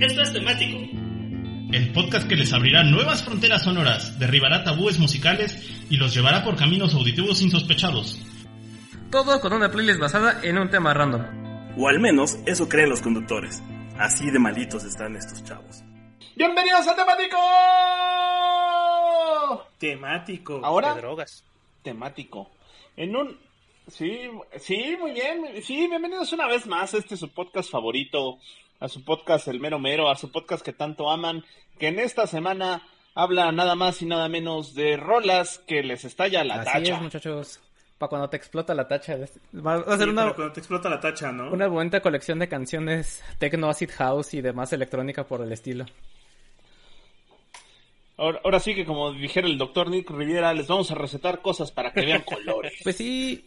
Esto es temático. El podcast que les abrirá nuevas fronteras sonoras, derribará tabúes musicales y los llevará por caminos auditivos insospechados. Todo con una playlist basada en un tema random. O al menos eso creen los conductores. Así de malitos están estos chavos. ¡Bienvenidos a Temático! Temático. ¿Ahora? De drogas. Temático. En un... Sí, sí, muy bien. Sí, bienvenidos una vez más a este su podcast favorito, a su podcast El Mero Mero, a su podcast que tanto aman, que en esta semana habla nada más y nada menos de rolas que les estalla la Así tacha. es, muchachos. Para cuando te explota la tacha. Va a ser Sí, una, cuando te explota la tacha, ¿no? una bonita colección de canciones techno, acid house y demás electrónica por el estilo. Ahora, ahora sí que como dijera el doctor Nick Riviera, les vamos a recetar cosas para que vean colores. Pues sí,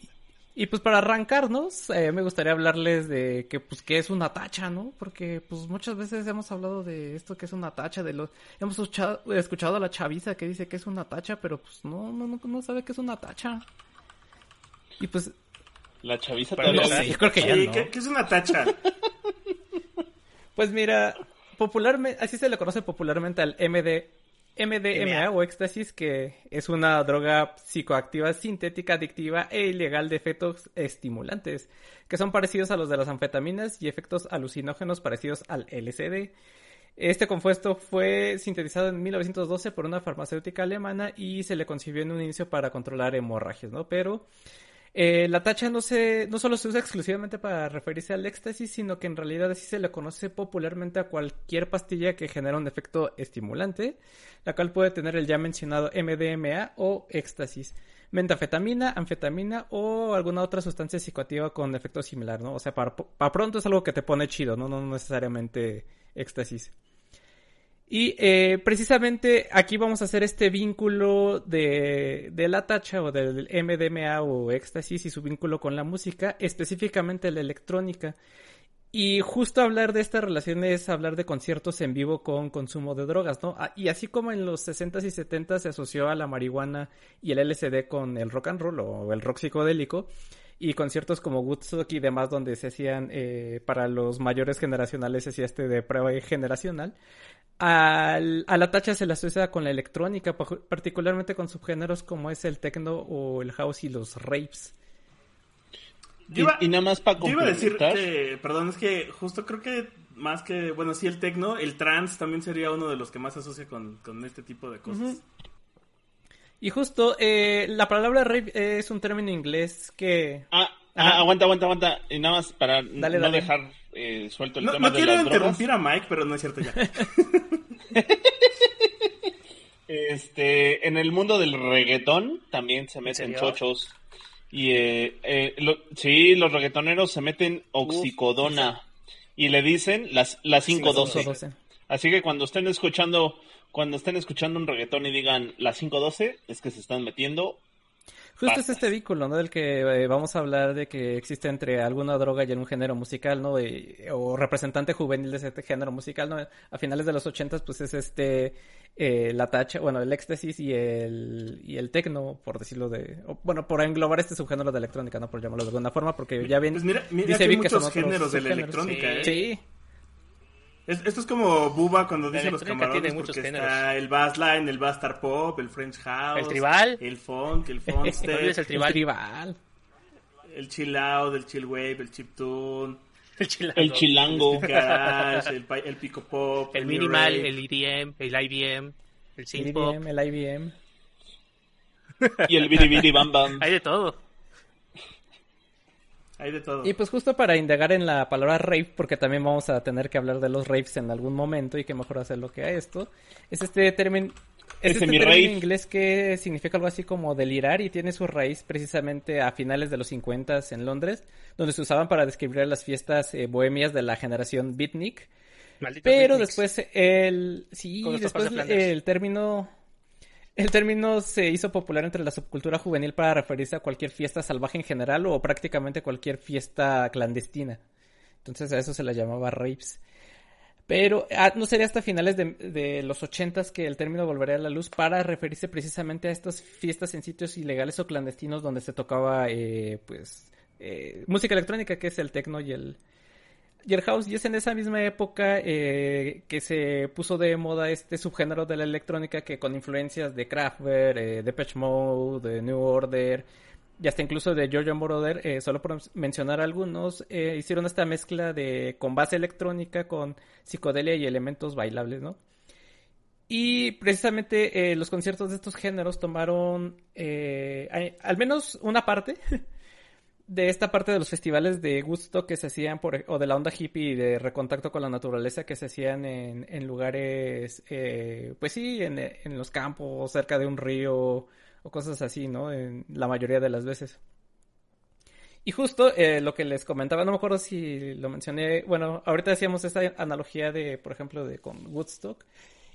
y pues para arrancarnos, eh, me gustaría hablarles de que pues qué es una tacha, ¿no? Porque pues muchas veces hemos hablado de esto que es una tacha, de los hemos escuchado, escuchado a la chaviza que dice que es una tacha, pero pues no, no, no, no sabe que es una tacha. Y pues, La chaviza Para todavía no sé, yo creo que ya no. ¿qué, qué es una tacha? pues mira, popularmente, así se le conoce popularmente al MD, MDMA o éxtasis, que es una droga psicoactiva sintética, adictiva e ilegal de efectos estimulantes, que son parecidos a los de las anfetaminas y efectos alucinógenos parecidos al LSD. Este compuesto fue sintetizado en 1912 por una farmacéutica alemana y se le concibió en un inicio para controlar hemorragias, ¿no? Pero eh, la tacha no, se, no solo se usa exclusivamente para referirse al éxtasis, sino que en realidad así se le conoce popularmente a cualquier pastilla que genera un efecto estimulante, la cual puede tener el ya mencionado MDMA o éxtasis, metafetamina, anfetamina o alguna otra sustancia psicoactiva con efecto similar, ¿no? O sea, para, para pronto es algo que te pone chido, ¿no? No necesariamente éxtasis. Y eh, precisamente aquí vamos a hacer este vínculo de, de la tacha o del MDMA o éxtasis y su vínculo con la música, específicamente la electrónica. Y justo hablar de esta relación es hablar de conciertos en vivo con consumo de drogas, ¿no? Ah, Y así como en los 60s y 70s se asoció a la marihuana y el LSD con el rock and roll o el rock psicodélico, y conciertos como Woodstock y demás donde se hacían eh, para los mayores generacionales se hacía este de prueba generacional al, a la tacha se la asocia con la electrónica pa- particularmente con subgéneros como es el techno o el house y los raves Y, iba- y nada más para Yo iba a decir que, perdón, es que justo creo que más que, bueno, sí, el tecno, el trance también sería uno de los que más se asocia con, con este tipo de cosas. Y justo eh, la palabra rave es un término inglés que Ah, ah, aguanta, aguanta, aguanta. Y nada más para Dale, no dale. dejar eh, suelto el No, tema no de quiero las drogas. interrumpir a Mike, pero no es cierto ya. Este, en el mundo del reggaetón también se meten chochos. Y eh, eh, lo- sí, los reggaetoneros se meten oxicodona. Y le dicen las, las 512. 512. Así que cuando estén escuchando, cuando estén escuchando un reggaetón y digan las 512, es que se están metiendo. Justo es este vínculo, ¿no? Del que eh, vamos a hablar de que existe entre alguna droga y algún género musical, ¿no? De- o representante juvenil de ese género musical, ¿no? A finales de los ochentas, pues es este, eh, la tacha, bueno, el éxtasis y el, y el tecno, por decirlo de, o, bueno, por englobar este subgénero de electrónica, ¿no? Por llamarlo de alguna forma, porque ya ven, Pues mira, mira dice que hay Vic que son muchos géneros de la electrónica, ¿eh? Sí, Es- esto es como Buba cuando dice los camarones tiene muchos porque géneros. está el bassline, el bastard pop, el french house, El tribal. el funk, el No olvides funkstep, el el tribal. tribal. el chill out, el chill wave, el chip tune, El chilango. El chilango. el garage, el, el pico pop, El new minimal, el EDM, el IBM, el El synth pop. IBM, el IBM. Y el biribiri bam bam. Hay de todo. Hay de todo. Y pues justo para indagar en la palabra rave, porque también vamos a tener que hablar de los raves en algún momento y que mejor hacerlo que a esto, es este término... Es este mi término rave. inglés que significa algo así como delirar y tiene su raíz precisamente a finales de los 50 en Londres, donde se usaban para describir las fiestas eh, bohemias de la generación beatnik. Malditos Pero beatniks. después el sí, después el término el término se hizo popular entre la subcultura juvenil para referirse a cualquier fiesta salvaje en general o prácticamente cualquier fiesta clandestina. Entonces a eso se la llamaba raves. Pero ah, no sería hasta finales de, de los ochentas que el término volvería a la luz para referirse precisamente a estas fiestas en sitios ilegales o clandestinos donde se tocaba eh, pues eh, música electrónica que es el techno y el y el house, y es en esa misma época eh, que se puso de moda este subgénero de la electrónica que con influencias de Kraftwerk, eh, Depeche Mode, de New Order, y hasta incluso de Giorgio Moroder, eh, solo por mencionar algunos, eh, hicieron esta mezcla de con base electrónica, con psicodelia y elementos bailables, ¿no? Y precisamente los conciertos de estos géneros tomaron al menos una parte de esta parte de los festivales de gusto que se hacían por, o de la onda hippie y de recontacto con la naturaleza que se hacían en, en lugares, eh, pues sí, en, en los campos, cerca de un río o cosas así, ¿no? En la mayoría de las veces. Y justo eh, lo que les comentaba, no me acuerdo si lo mencioné, bueno, ahorita hacíamos esta analogía de, por ejemplo, de con Woodstock.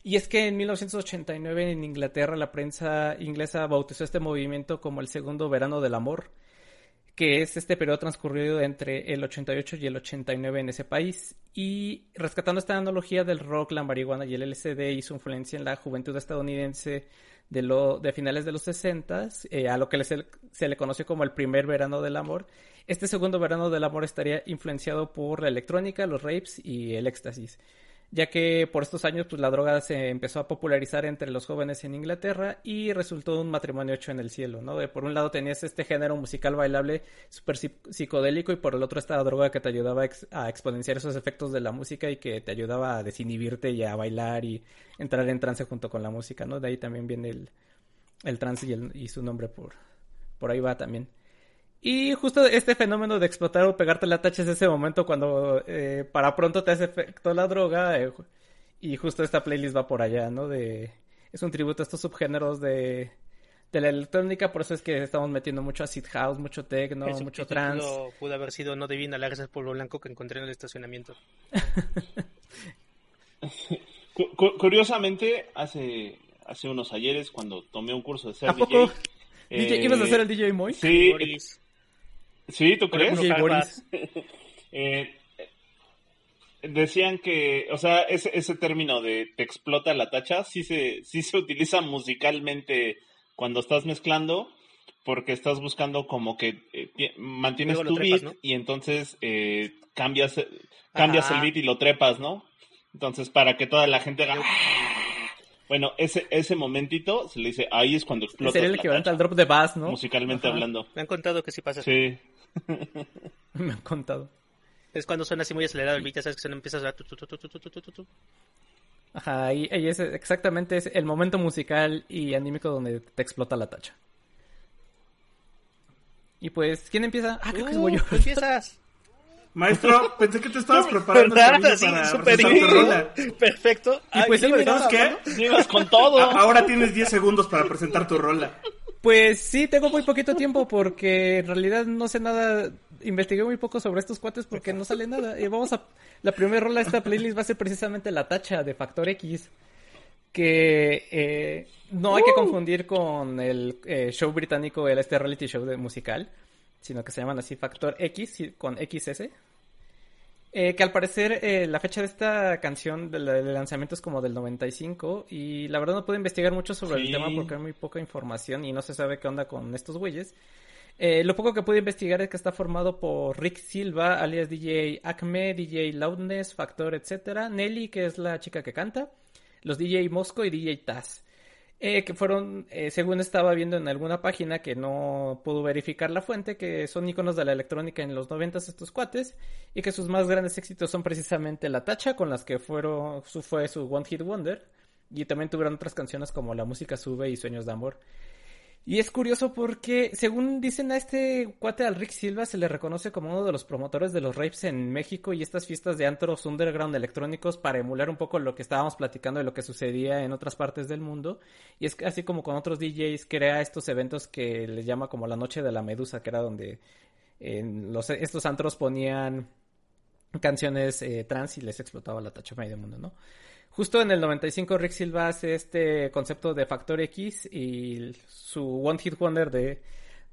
Y es que en 1989 en Inglaterra la prensa inglesa bautizó este movimiento como el segundo verano del amor, que es este periodo transcurrido entre el 88 y el 89 en ese país. Y rescatando esta analogía del rock, la marihuana y el LSD y su influencia en la juventud estadounidense de, de finales de los 60, eh, a lo que se, le conoció como el primer verano del amor, este segundo verano del amor estaría influenciado por la electrónica, los rapes y el éxtasis ya que por estos años pues la droga se empezó a popularizar entre los jóvenes en Inglaterra y resultó un matrimonio hecho en el cielo, ¿no? Por un lado tenías este género musical bailable súper psicodélico y por el otro esta droga que te ayudaba a, exponenciar esos efectos de la música y que te ayudaba a desinhibirte y a bailar y entrar en trance junto con la música, ¿no? De ahí también viene el, el trance y, el, y su nombre por, por ahí va también. Y justo este fenómeno de explotar o pegarte la tacha es ese momento cuando eh, para pronto te hace efecto la droga eh, y justo esta playlist va por allá, ¿no? De es un tributo a estos subgéneros de, de la electrónica, por eso es que estamos metiendo mucho acid house, mucho techno, mucho trance. Pudo haber sido No divina la gracias polvo blanco que encontré en el estacionamiento. Cu- cu- curiosamente, hace, hace unos ayeres, cuando tomé un curso de ser ¿A poco? DJ, DJ, eh, ¿Ibas a ser el DJ Moy? Sí, Boris, sí, ¿tú crees? Boris. Eh, decían que, o sea, ese, ese término de te explota la tacha, sí se, sí se utiliza musicalmente cuando estás mezclando, porque estás buscando como que eh, ti- mantienes Luego tu trepas, beat ¿no? y entonces eh, cambias, cambias Ajá. el beat y lo trepas, ¿no? Entonces, para que toda la gente haga... Bueno, ese, ese momentito se le dice, ahí es cuando explota. Sería el equivalente al drop de bass, ¿no? Musicalmente Ajá. hablando. Me han contado que sí pasa. Sí. Me han contado. Es cuando suena así muy acelerado el beat, ya sabes que suena, empieza a sonar. Tu, Ajá, y, es exactamente es el momento musical y anímico donde te explota la tacha. Y pues, ¿quién empieza? Ah, creo uh, que soy uh, yo. empiezas? Maestro, pensé que te estabas preparando. Sí, super Perfecto. Y pues Ay, sí, ¿sabes qué? Con todo. Ahora tienes 10 segundos para presentar tu rola. Pues sí, tengo muy poquito tiempo porque en realidad no sé nada. Investigué muy poco sobre estos cuates porque no sale nada. Y vamos a. La primera rola de esta playlist va a ser precisamente La Tacha de Factor X. Que eh, no hay que confundir con el eh, show británico, el este reality show de musical, sino que se llaman así Factor X con XS. Eh, que al parecer eh, la fecha de esta canción del, del lanzamiento es como del 95 y la verdad no pude investigar mucho sobre el tema porque hay muy poca información y no se sabe qué onda con estos güeyes. Eh, lo poco que pude investigar es que está formado por Rick Silva, alias DJ Acme, DJ Loudness, Factor, etc. Nelly, que es la chica que canta, los DJ Mosco y DJ Taz. Eh, que fueron, eh, según estaba viendo en alguna página que no pudo verificar la fuente, que son iconos de la electrónica en los noventas estos cuates, y que sus más grandes éxitos son precisamente La Tacha, con las que fueron, su, fue su One Hit Wonder, y también tuvieron otras canciones como La Música Sube y Sueños de Amor. Y es curioso porque, según dicen a este cuate al Rick Silva, se le reconoce como uno de los promotores de los rapes en México y estas fiestas de antros underground electrónicos para emular un poco lo que estábamos platicando de lo que sucedía en otras partes del mundo. Y es así como con otros DJs crea estos eventos que les llama como la Noche de la Medusa, que era donde en los, estos antros ponían canciones eh, trans y les explotaba la tacha a medio mundo, ¿no? Justo en el 95 Rick Silva hace este concepto de Factor X y su One Hit Wonder de,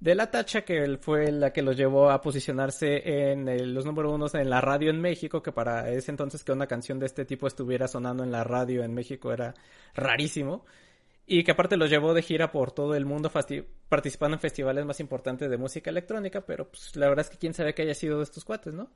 de la tacha que fue la que los llevó a posicionarse en los número unos en la radio en México, que para ese entonces que una canción de este tipo estuviera sonando en la radio en México era rarísimo. Y que aparte los llevó de gira por todo el mundo participando en festivales más importantes de música electrónica, pero pues la verdad es que quién sabe que haya sido de estos cuates, ¿no?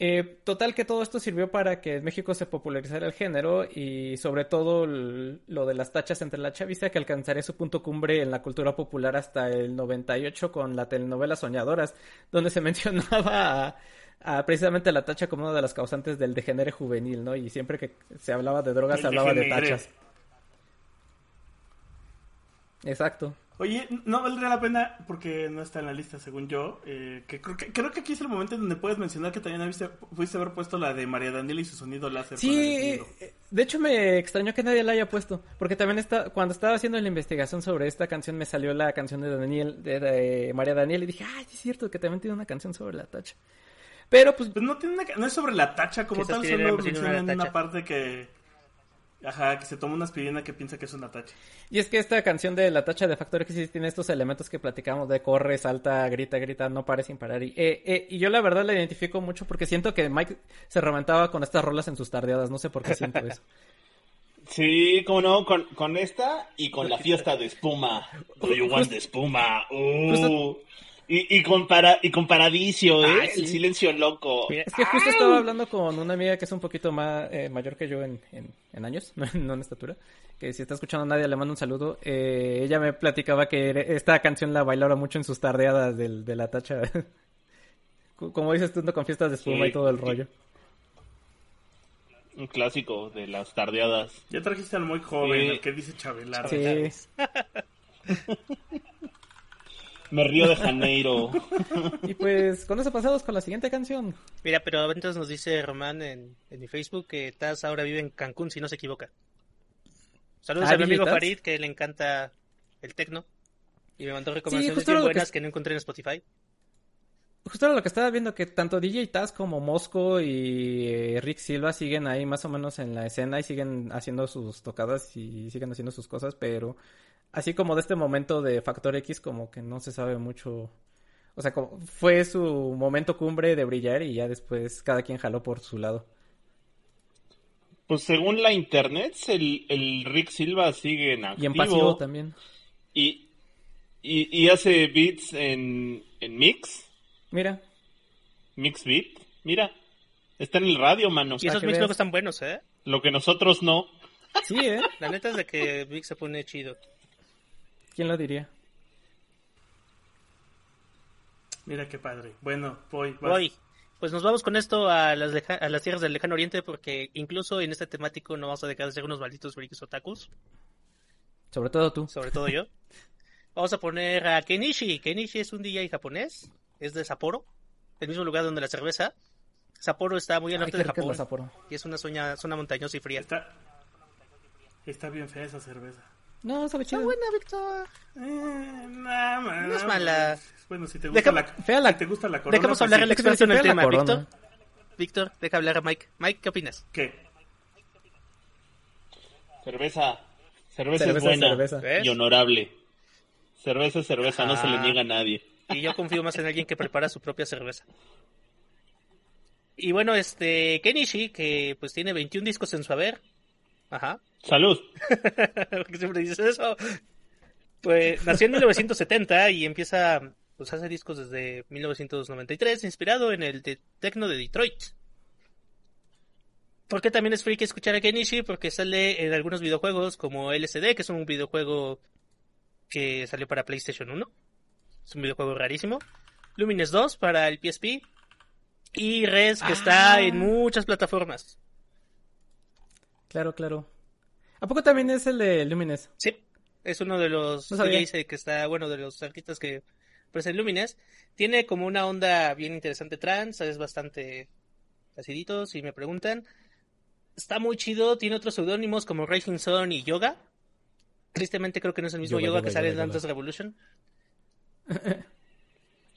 Eh, total que todo esto sirvió para que en México se popularizara el género y sobre todo lo de las tachas entre la chaviza que alcanzaría su punto cumbre en la cultura popular hasta el 98 con la telenovela Soñadoras, donde se mencionaba a, a precisamente la tacha como una de las causantes del degenere juvenil, ¿no? Y siempre que se hablaba de drogas El se hablaba de tachas. Exacto. Oye, no valdría la pena porque no está en la lista, según yo. eh, que creo, que creo que aquí es el momento en donde puedes mencionar que también viste, fuiste a haber puesto la de María Daniela y su sonido láser. Sí, para el eh, eh, de hecho me extrañó que nadie la haya puesto, porque también está, cuando estaba haciendo la investigación sobre esta canción me salió la canción de Daniel, de, de María Daniel y dije, ay, es cierto que también tiene una canción sobre la tacha. Pero pues, Pues no tiene una, no es sobre la tacha como tal, solo mencionan una parte que... Ajá, que se toma una aspirina que piensa que es una tacha. y es que esta canción de la tacha de Factor X sí tiene estos elementos que platicamos de corre, salta, grita, grita, no pare sin parar. Y, eh, eh, y yo la verdad la identifico mucho porque siento que Mike se reventaba con estas rolas en sus tardeadas, no sé por qué siento eso. Sí, como no, con, con esta y con la fiesta de espuma. Do you want the espuma? Uh. Justo- Y, y, con para, y ¿eh? Ay, sí. El silencio loco. Mira, Es que justo estaba hablando con una amiga que es un poquito más eh, mayor que yo en, en, en años, no, no en estatura. Que si está escuchando a nadie le mando un saludo. Eh, ella me platicaba que esta canción la bailaba mucho en sus tardeadas del, de la tacha. Co- Como dices tú, con fiestas de espuma Sí, y todo el sí. rollo. Un clásico de las tardeadas. Ya trajiste al muy joven, Sí. el que dice Chabelar. Sí. Me río de Janeiro. Y pues con eso pasamos con la siguiente canción. Mira, pero entonces nos dice Román en, en mi Facebook que Taz ahora vive en Cancún, si no se equivoca. Saludos Ah, a mi amigo. Farid, que le encanta el tecno. Y me mandó recomendaciones justo bien que buenas es- que no encontré en Spotify. Justo era lo que estaba viendo, que tanto DJ Taz como Mosco y eh, Rick Silva siguen ahí más o menos en la escena y siguen haciendo sus tocadas y siguen haciendo sus cosas, pero así como de este momento de Factor X como que no se sabe mucho. O sea, como fue su momento cumbre de brillar y ya después cada quien jaló por su lado. Pues según la internet, el, el Rick Silva sigue en activo. Y en pasivo también. Y, y, y hace beats en, en Mix, Mira, Mix Beat. Mira, está en el radio, mano. Y esos mix luego están buenos, ¿eh? Lo que nosotros no. sí, ¿eh? La neta es de que Vic se pone chido. ¿Quién lo diría? Mira qué padre. Bueno, voy. Voy. Pues nos vamos con esto a las, leja- a las tierras del lejano oriente porque incluso en este temático no vamos a dejar de ser unos malditos frikis otakus, Sobre todo tú. sobre todo yo. Vamos a poner a Kenichi. Kenichi es un DJ japonés, es de Sapporo, el mismo lugar donde la cerveza. Sapporo está muy al norte de es Japón y es una zona, zona montañosa y fría. Está, está bien fea esa cerveza. No, sabe chido. Víctor. Eh, nah, man, No es mala. Bueno, si te gusta Deja- la, fea la- si te gusta la corona, Dejamos pues hablar sí. al experto en el tema. Víctor. Víctor, deja hablar a Mike. Mike, ¿qué opinas? ¿Qué? Cerveza. Cerveza, Cerveza es buena cerveza. Y honorable. Cerveza es cerveza, no se le niega a nadie. Y yo confío más en alguien que prepara su propia cerveza. Y bueno, este, Kenichi, que pues tiene 21 discos en su haber. Ajá. Salud. Porque siempre dices eso. Pues nació en 1970 y empieza, pues hace discos desde 1993, inspirado en el de techno de Detroit. ¿Por qué también es que escuchar a Kenichi? Porque sale en algunos videojuegos como LSD, que es un videojuego que salió para PlayStation 1. Es un videojuego rarísimo. Lumines 2 para el PSP. Y Res, que está Ah. en muchas plataformas. Claro, claro. ¿A poco también es el de Lumines? Sí, es uno de los No que está, bueno, de los artistas que aparecen en Lumines. Tiene como una onda bien interesante trans, es bastante acidito, si me preguntan. Está muy chido, tiene otros seudónimos como Raging Sun y Yoga. Tristemente creo que no es el mismo Yoga, Yoga, yoga, que sale en yoga. Dantas Revolution.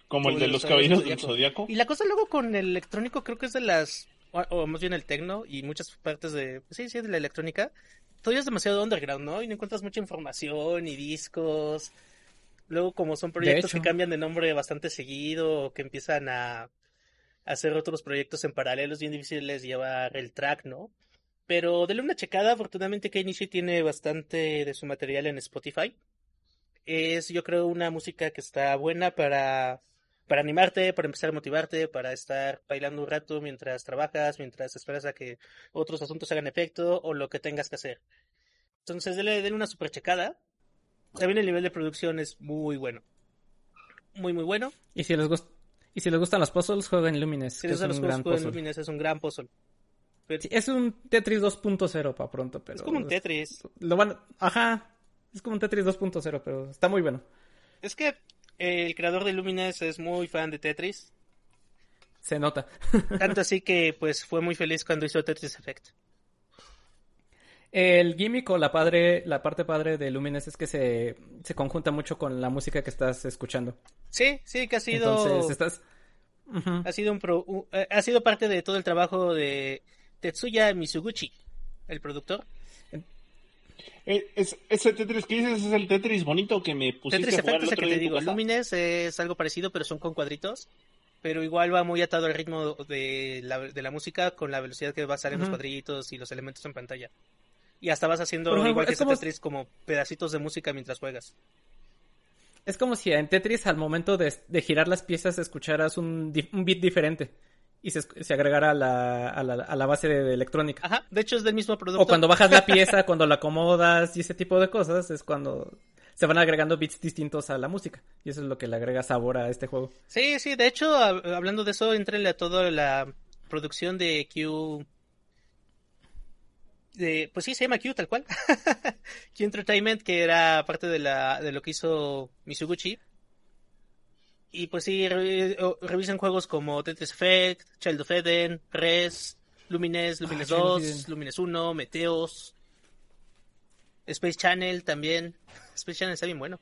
Como el de los los caballeros del Caballeros del Zodiaco. Y la cosa luego con el electrónico creo que es de las, o, o más bien el tecno y muchas partes de, sí, sí, de la electrónica, todavía es demasiado underground, ¿no? Y no encuentras mucha información y discos. Luego como son proyectos que cambian de nombre bastante seguido o que empiezan a hacer otros proyectos en paralelo, es bien difícil les llevar el track, ¿no? Pero dele una checada, afortunadamente Kenichi tiene bastante de su material en Spotify. Es, yo creo, una música que está buena para para animarte, para empezar a motivarte, para estar bailando un rato mientras trabajas, mientras esperas a que otros asuntos hagan efecto o lo que tengas que hacer. Entonces, denle, denle una super checada. También el nivel de producción es muy bueno. Muy, muy bueno. Y si les, gust- y si les gustan los puzzles, jueguen Lumines, Si les es gustan los gran jueguen puzzle. Lumines, es un gran puzzle. Pero Sí, es un Tetris 2.0 para pronto, pero... es como un Tetris. Lo van... Ajá, es como un Tetris 2.0, pero está muy bueno. Es que el creador de Lumines es muy fan de Tetris. Se nota. Tanto así que pues fue muy feliz cuando hizo Tetris Effect. El gimmick o la padre, la parte padre de Lumines es que se, se conjunta mucho con la música que estás escuchando. Sí, sí, que ha sido, Entonces estás... Ha sido un pro- eh, ha sido parte de todo el trabajo de Tetsuya Mizuguchi, el productor. Eh, es- ese Tetris que dices es el Tetris bonito que me pusiste Tetris a jugar el otro que día te digo. Lumines es algo parecido, pero son con cuadritos. Pero igual va muy atado al ritmo de la, de la música con la velocidad que va a estar en los cuadritos y los elementos en pantalla. Y hasta vas haciendo ejemplo, igual que es ese como- Tetris como pedacitos de música mientras juegas. Es como si en Tetris al momento de, de girar las piezas escucharas un, un beat diferente y se, se agregara a la, a la, a la base de, de electrónica. Ajá, de hecho es del mismo productor. O cuando bajas la pieza, cuando la acomodas y ese tipo de cosas, es cuando se van agregando beats distintos a la música. Y eso es lo que le agrega sabor a este juego. Sí, sí, de hecho, hab- hablando de eso, entrenle a toda la producción de Q. De, pues sí, se llama Q tal cual. Q Entertainment, que era parte de, la, de lo que hizo Mizuguchi. Y pues sí, re- o- revisen juegos como Tetris Effect, Child of Eden, Res, Lumines, Lumines Child of 2, Eden. Lumines 1, Meteos, Space Channel también. Space Channel está bien bueno.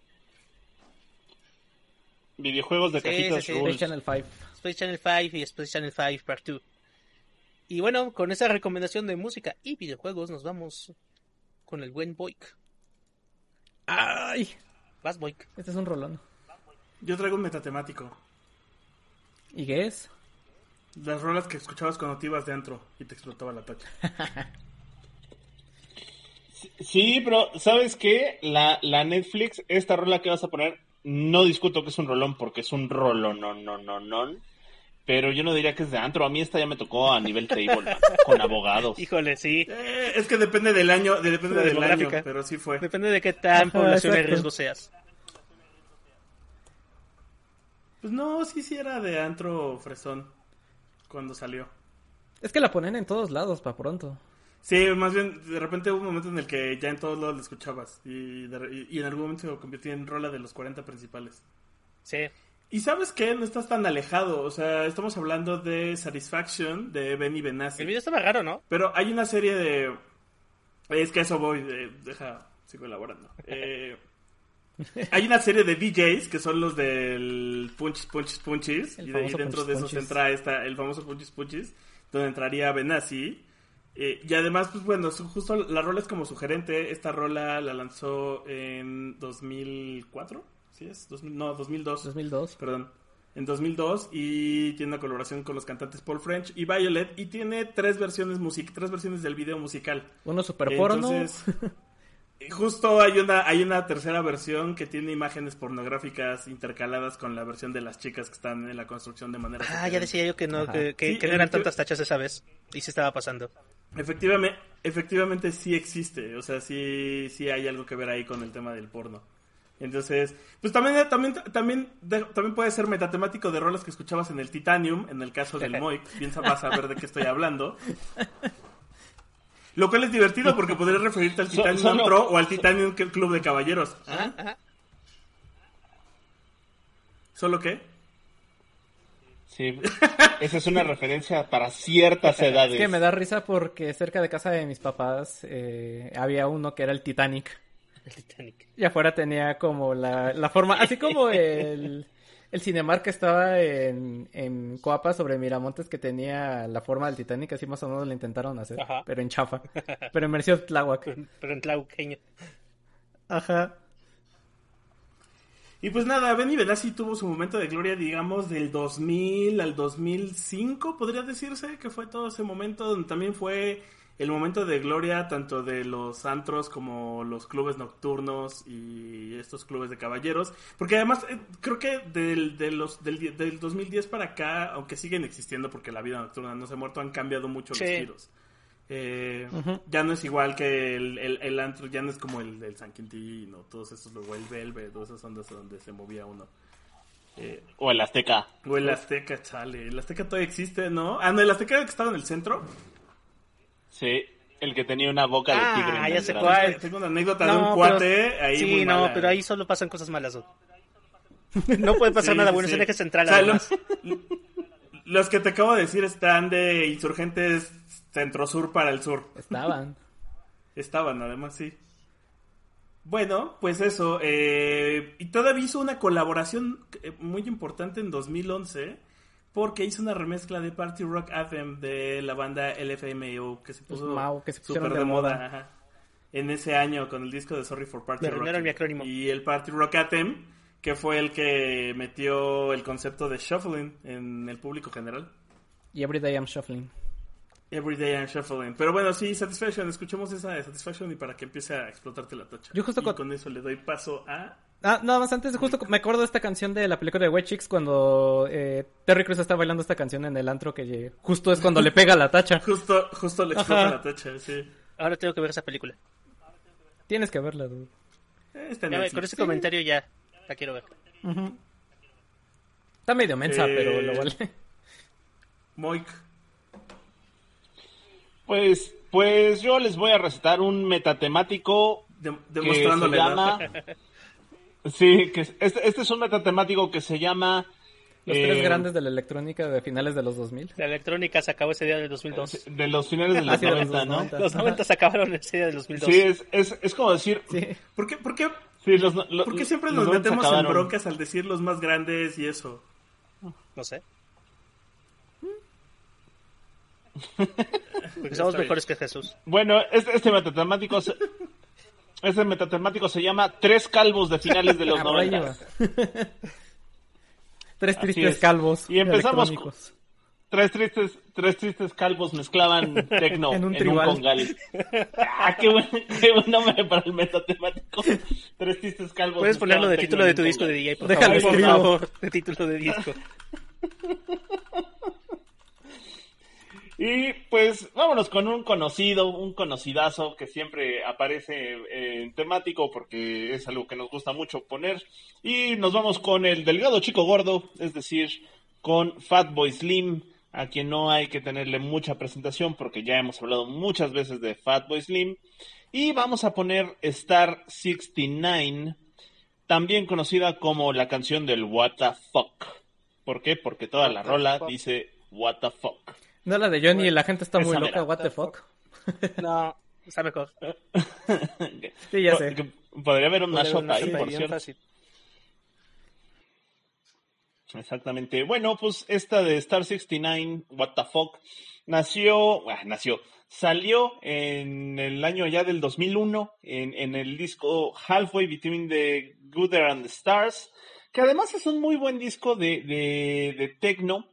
Videojuegos de Sí, cajitas sí. Space Channel 5. Space Channel 5 y Space Channel 5 Part 2. Y bueno, con esa recomendación de música y videojuegos nos vamos con el buen Boik. ¡Ay! Vas, Boik. Este es un rolón. Yo traigo un metatemático. ¿Y qué es? Las rolas que escuchabas cuando te ibas de antro y te explotaba la tacha. Sí, pero ¿sabes qué? La, la Netflix, esta rola que vas a poner, no discuto que es un rolón porque es un rolón, no, no, no, no. Pero yo no diría que es de antro. A mí esta ya me tocó a nivel table, man, con abogados. Híjole, sí. Eh, es que depende del año, de- depende del año, pero sí fue. Depende de qué tan población de riesgo seas. Pues no, sí, sí era de antro fresón cuando salió. Es que la ponen en todos lados para pronto. Sí, más bien, de repente hubo un momento en el que ya en todos lados la escuchabas y, de- y- y en algún momento se convirtió en rola de los 40 principales. Sí. Y sabes qué, no estás tan alejado, o sea, estamos hablando de Satisfaction de Benny Benassi. El video estaba raro, ¿no? Pero hay una serie de... Es que a eso voy, de- deja, sigo elaborando. Eh, hay una serie de DJs que son los del Punchis Punchis Punchis. El Y, de, famoso dentro Punchis de esos Punchis. entra esta, el famoso Punchis Punchis, donde entraría Benassi. Eh, y además, pues bueno, su- justo la rola es como sugerente. Esta rola la lanzó en 2004, ¿sí es? 2000, no, 2002 2002. perdón, en 2002 y tiene una colaboración con los cantantes Paul French y Violet y tiene tres versiones music tres versiones del video musical. Uno super porno. Entonces, justo hay una hay una tercera versión que tiene imágenes pornográficas intercaladas con la versión de las chicas que están en la construcción de manera Ah, ya decía yo que no, Ajá. que, que- Sí, que no eran tantas tachas esa vez. Y sí estaba pasando. Efectivamente, efectivamente sí existe, o sea, sí, sí hay algo que ver ahí con el tema del porno. Entonces, pues también, también, también, de- también puede ser metatemático de rolas que escuchabas en el Titanium, en el caso del Moik, piensa vas a ver de qué estoy hablando. Lo cual es divertido porque podrías referirte al So- Titanium solo- Pro o al Titanium Club de Caballeros. Ajá. ¿Solo qué? Sí, esa es una referencia para ciertas edades. Es que me da risa porque cerca de casa de mis papás eh, había uno que era el Titanic. El Titanic. Y afuera tenía como la, la forma, así como el, el Cinemark que estaba en, en Coapa sobre Miramontes que tenía la forma del Titanic, así más o menos lo intentaron hacer, Ajá. pero en chafa, pero en versión Tláhuac. Pero en tlauqueño. Ajá. Y pues nada, Benny Benassi tuvo su momento de gloria, digamos, del 2000 al 2005, podría decirse, que fue todo ese momento donde también fue el momento de gloria tanto de los antros como los clubes nocturnos y estos clubes de caballeros. Porque además eh, creo que del, de los, del, del 2010 para acá, aunque siguen existiendo porque la vida nocturna no se ha muerto, han cambiado mucho Sí. los giros. Eh, Ya no es igual que el, el, el antro, ya no es como el del San Quintín o todos esos, luego el Velvet, todas esas ondas donde se movía uno. Eh, O el Azteca. o el Azteca, chale. El Azteca todavía existe, ¿no? Ah, no, el Azteca que estaba en el centro. Sí, el que tenía una boca de Ah, tigre. en ya sé cuál. Tengo una anécdota de No, un pero- cuate ahí Sí, muy no, mala. pero ahí solo pasan cosas malas. ¿no? No puede pasar Sí, nada bueno, sí. es el eje central. O sea, además. los, los que te acabo de decir están de insurgentes centro-sur para el sur. Estaban. Estaban, además, sí. Bueno, pues eso. eh, y todavía hizo una colaboración eh, muy importante en 2011 porque hizo una remezcla de Party Rock Anthem de la banda LFMO que se puso que se pusieron de de moda. moda. ajá, en ese año con el disco de Sorry for Party Rock. Y el Party Rock Anthem, que fue el que metió el concepto de shuffling en el público general. Y Everyday I'm Shuffling. Everyday I'm shuffling. Pero bueno, sí, Satisfaction. Escuchemos esa de Satisfaction y para que empiece a explotarte la tocha. Yo justo y con- con eso le doy paso a... Ah, nada más antes, justo me acuerdo de esta canción de la película de White Chicks cuando eh, Terry Crews está bailando esta canción en el antro que eh, justo es cuando le pega la tacha. Justo, justo le explota la tocha, sí. Ahora tengo que ver esa película. Tienes que verla, dude. Eh, Ya con ese Sí. comentario ya la quiero ver. Está medio mensa, Eh, pero lo vale. Moik. Pues, pues yo les voy a recetar un metatemático de- que se llama... Sí, que es- este, este es un metatemático que se llama... Los eh, tres grandes de la electrónica de finales de los 2000. La electrónica se acabó ese día del 2002. De los finales de Ah, los sí, de los 90, ¿no? 90. Los 90 se acabaron ese día del 2002. Sí, es, es, es como decir... Sí. ¿Por qué, por qué, sí, los, lo- por qué siempre los nos 90 metemos en broncas al decir los más grandes y eso? No sé. Porque somos mejores que Jesús. Bueno, este, este metatemático se, este metatemático se llama Tres calvos de finales de los Ah, por ahí 90. va. Tres Así tristes es. calvos. Y empezamos. Tres tristes, tres tristes calvos mezclaban tecno En en un un, tribal. congal. Ah, qué buen, qué buen nombre para el metatemático. Tres tristes calvos. Puedes ponerlo de título de en tu un disco de. DJ, por Déjalo, favor. Por favor, de título de disco. Y pues vámonos con un conocido, un conocidazo que siempre aparece en temático porque es algo que nos gusta mucho poner. Y nos vamos con el delgado chico gordo, es decir, con Fatboy Slim, a quien no hay que tenerle mucha presentación porque ya hemos hablado muchas veces de Fatboy Slim. Y vamos a poner Star 69, también conocida como la canción del What the Fuck. ¿Por qué? Porque toda la rola dice What the Fuck. No la de Johnny, la gente está muy loca, mera. what the fuck. No, está mejor. Sí, ya sé. Podría haber un Podría haber una ahí, sopa por cierto. fácil. Exactamente. Bueno, pues esta de Star 69, What the Fuck, nació, ah, nació, salió en el año ya del 2001 en, en el disco Halfway Between the Gooder and the Stars, que además es un muy buen disco de, de, de techno.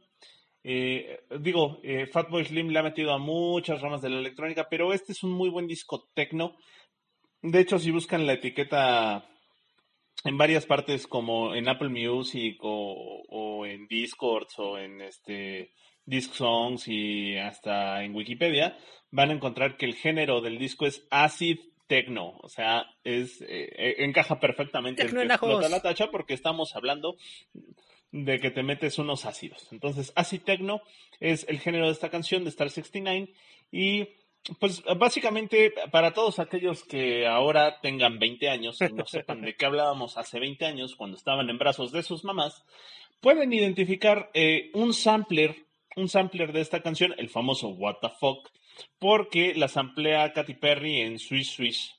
Eh, digo, eh, Fatboy Slim le ha metido a muchas ramas de la electrónica, pero este es un muy buen disco techno. De hecho, si buscan la etiqueta en varias partes como en Apple Music o, o en Discords o en este Disc Songs y hasta en Wikipedia, van a encontrar que el género del disco es acid techno, o sea, es eh, encaja perfectamente en Tecno la tacha porque estamos hablando de que te metes unos ácidos. Entonces, acid techno es el género de esta canción de Star 69 y pues básicamente para todos aquellos que ahora tengan 20 años y no sepan de qué hablábamos hace 20 años cuando estaban en brazos de sus mamás, pueden identificar eh, un sampler, un sampler de esta canción, el famoso What the Fuck, porque la samplea Katy Perry en Swish Swish.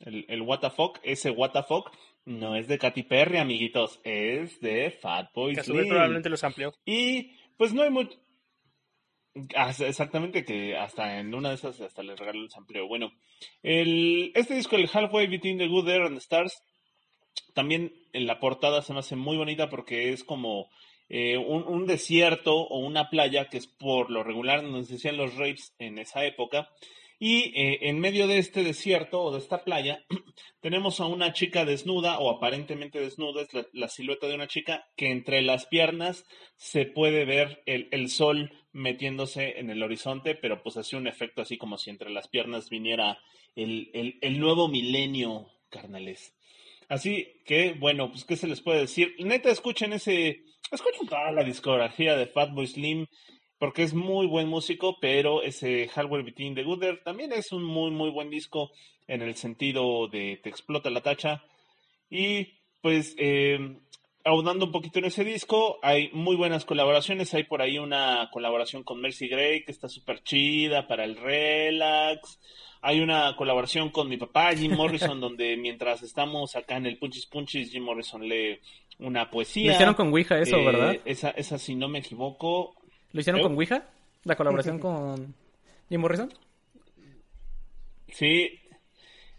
El, el What the Fuck, ese What the Fuck, no es de Katy Perry, amiguitos, es de Fatboy Que a su vez Slim. probablemente los amplió. Y pues no hay mucho. Exactamente, que hasta en una de esas hasta les regaló el sampleo. Bueno, el, este disco, el Halfway Between the Good Air and the Stars, también en la portada se me hace muy bonita porque es como eh, un, un desierto o una playa que es por lo regular donde se hacían los raves en esa época. Y eh, en medio de este desierto o de esta playa tenemos a una chica desnuda o aparentemente desnuda, es la, silueta de una chica que entre las piernas se puede ver el, el, sol metiéndose en el horizonte, pero pues hace un efecto así como si entre las piernas viniera el, el, el nuevo milenio, carnales. Así que, bueno, pues, ¿qué se les puede decir? Neta, escuchen ese, escuchen toda la discografía de Fatboy Slim, porque es muy buen músico, pero ese Hardware Between the Gooder también es un muy, muy buen disco en el sentido de te explota la tacha. Y pues, eh, aunando un poquito en ese disco, hay muy buenas colaboraciones. Hay por ahí una colaboración con Mercy Gray que está súper chida para el relax. Hay una colaboración con mi papá, Jim Morrison, donde mientras estamos acá en el Punchis Punchis, Jim Morrison lee una poesía. Lo hicieron con Ouija eso, Eh, ¿verdad? Esa, esa, si no me equivoco. ¿Lo hicieron creo- con Ouija? ¿La colaboración con Jim Morrison? Sí,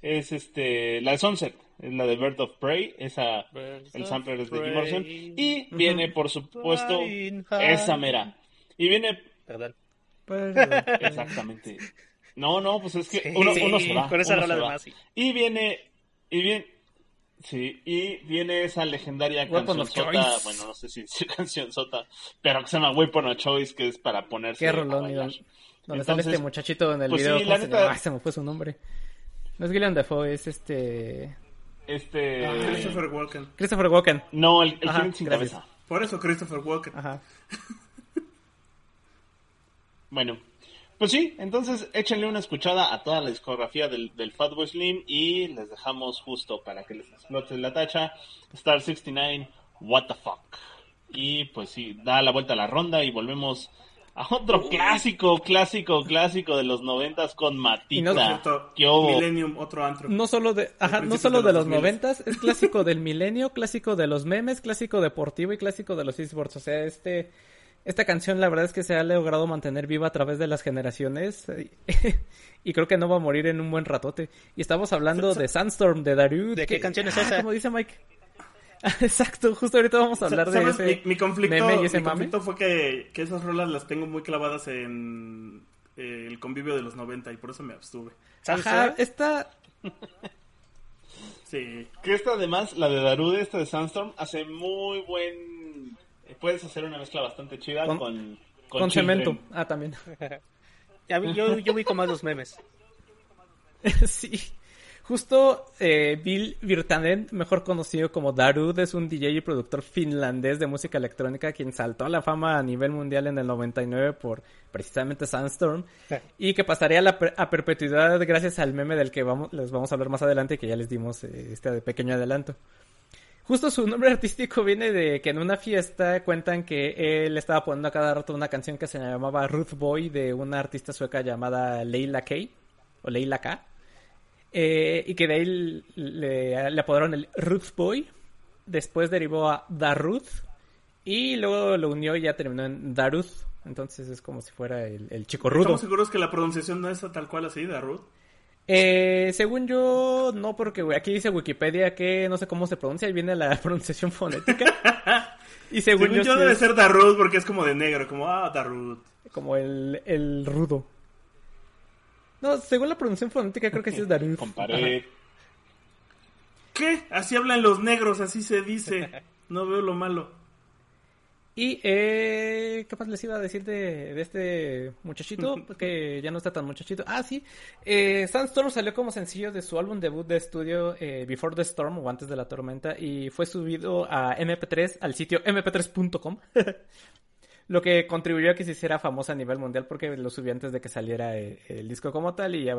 es este, la de Sunset, es la de Bird of Prey, esa, Birds el sampler es de Jim. Morrison. Y viene, por supuesto, esa mera. Y viene, Perdón. exactamente. No, no, pues es que Sí, uno, uno se va. con esa rola de. Masi. Y viene, y viene, sí, y viene esa legendaria canción of sota, Choice. bueno, no sé si es canción sota, pero que se llama Weapon of Choice, que es para ponerse Qué a rolón, y bailar. don- donde sale Entonces, este muchachito en el pues video. sí, ¿cómo la se neta- llama? Ay, se me fue su nombre. No es Gillian Dafoe, es este... Este, Ah, Christopher Walken. Christopher Walken. no, el, el Ajá, sin gracias. cabeza. Por eso Christopher Walken. Ajá. Bueno, pues sí, entonces échenle una escuchada a toda la discografía del, del Fatboy Slim y les dejamos justo para que les explote la tacha Star 69, What the Fuck. Y pues sí, da la vuelta a la ronda y volvemos a otro clásico, clásico, clásico de los noventas con Y no- Matita. Cierto, ¿Qué hubo? Millennium, otro antro. No solo de, ajá, no solo de los los 2000. noventas, es clásico del milenio, clásico de los memes, clásico deportivo y clásico de los esports. O sea, este, esta canción la verdad es que se ha logrado mantener viva a través de las generaciones y creo que no va a morir en un buen ratote. Y estamos hablando de Sandstorm, de Darude. ¿De qué que- canción es ah, esa? Como dice Mike. Exacto, justo ahorita vamos a hablar de ese mi, mi conflicto, meme y ese mi mame. conflicto fue que, que esas rolas las tengo muy clavadas en eh, el convivio de los 90 y por eso me abstuve. Ajá, esta... Sí. Que esta además, la de Darude, esta de Sandstorm, hace muy buen... Puedes hacer una mezcla bastante chida Con- con... Cemento. Ah, también. Vi- Yo, yo ubico más los memes. sí. Justo eh, Bill Virtanen, mejor conocido como Darud, es un DJ y productor finlandés de música electrónica quien saltó a la fama a nivel mundial en el 99 por precisamente Sandstorm y que pasaría a, la per- a perpetuidad gracias al meme del que vamos, les vamos a hablar más adelante que ya les dimos eh, este pequeño adelanto. Justo su nombre artístico viene de que en una fiesta cuentan que él estaba poniendo a cada rato una canción que se llamaba Ruth Boy de una artista sueca llamada Leila K. O Leila K. Eh, y que de ahí le, le apodaron el Ruth Boy. Después derivó a Daruth. Y luego lo unió y ya terminó en Daruth. Entonces es como si fuera el, el chico rudo. ¿Estamos seguros que la pronunciación no es tal cual así, de Ruth? Eh, según yo, no, porque aquí dice Wikipedia que no sé cómo se pronuncia y viene la pronunciación fonética. y según, Según yo debe es ser Darut porque es como de negro, como, ah, Darut. como el, el rudo. No, según la pronunciación fonética creo que sí es Darut. Con pared. ¿Qué? Así hablan los negros, así se dice. No veo lo malo. Y, eh, ¿qué más les iba a decir de, de este muchachito? que ya no está tan muchachito. Ah, sí. Eh, Sandstorm salió como sencillo de su álbum debut de estudio eh, Before the Storm o Antes de la Tormenta y fue subido a MP3 al sitio mp3.com. Lo que contribuyó a que se hiciera famosa a nivel mundial porque lo subió antes de que saliera eh, el disco como tal y ya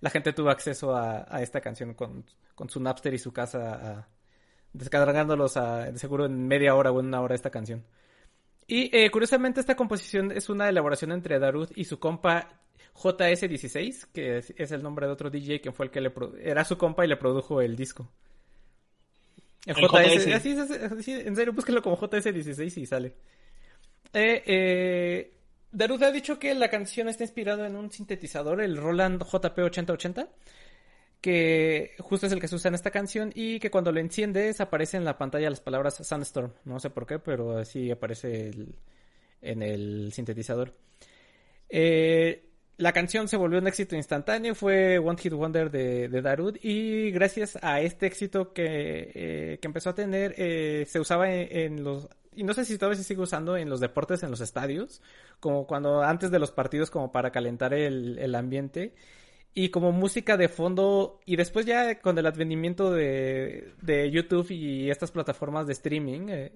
la gente tuvo acceso a, a esta canción con, con su Napster y su casa a- descargándolos a, seguro en media hora o en una hora esta canción. Y eh, curiosamente esta composición es una elaboración entre Daruth y su compa JS16, que es, es el nombre de otro DJ que fue el que le pro- era su compa y le produjo el disco. El El JS, JS. así, así, en serio, búsquelo como JS16 y sale. Eh, eh, Daruth ha dicho que la canción está inspirada en un sintetizador, el Roland JP8080, que justo es el que se usa en esta canción y que cuando lo enciendes aparece en la pantalla las palabras Sandstorm. No sé por qué, pero así aparece el- en el sintetizador. Eh, la canción se volvió un éxito instantáneo, fue One Hit Wonder de, de Darud y gracias a este éxito que, eh, que empezó a tener, eh, se usaba en, los... Y no sé si todavía se sigue usando en los deportes, en los estadios, como cuando antes de los partidos, como para calentar el, el ambiente y como música de fondo y después ya con el advenimiento de, de YouTube y estas plataformas de streaming eh,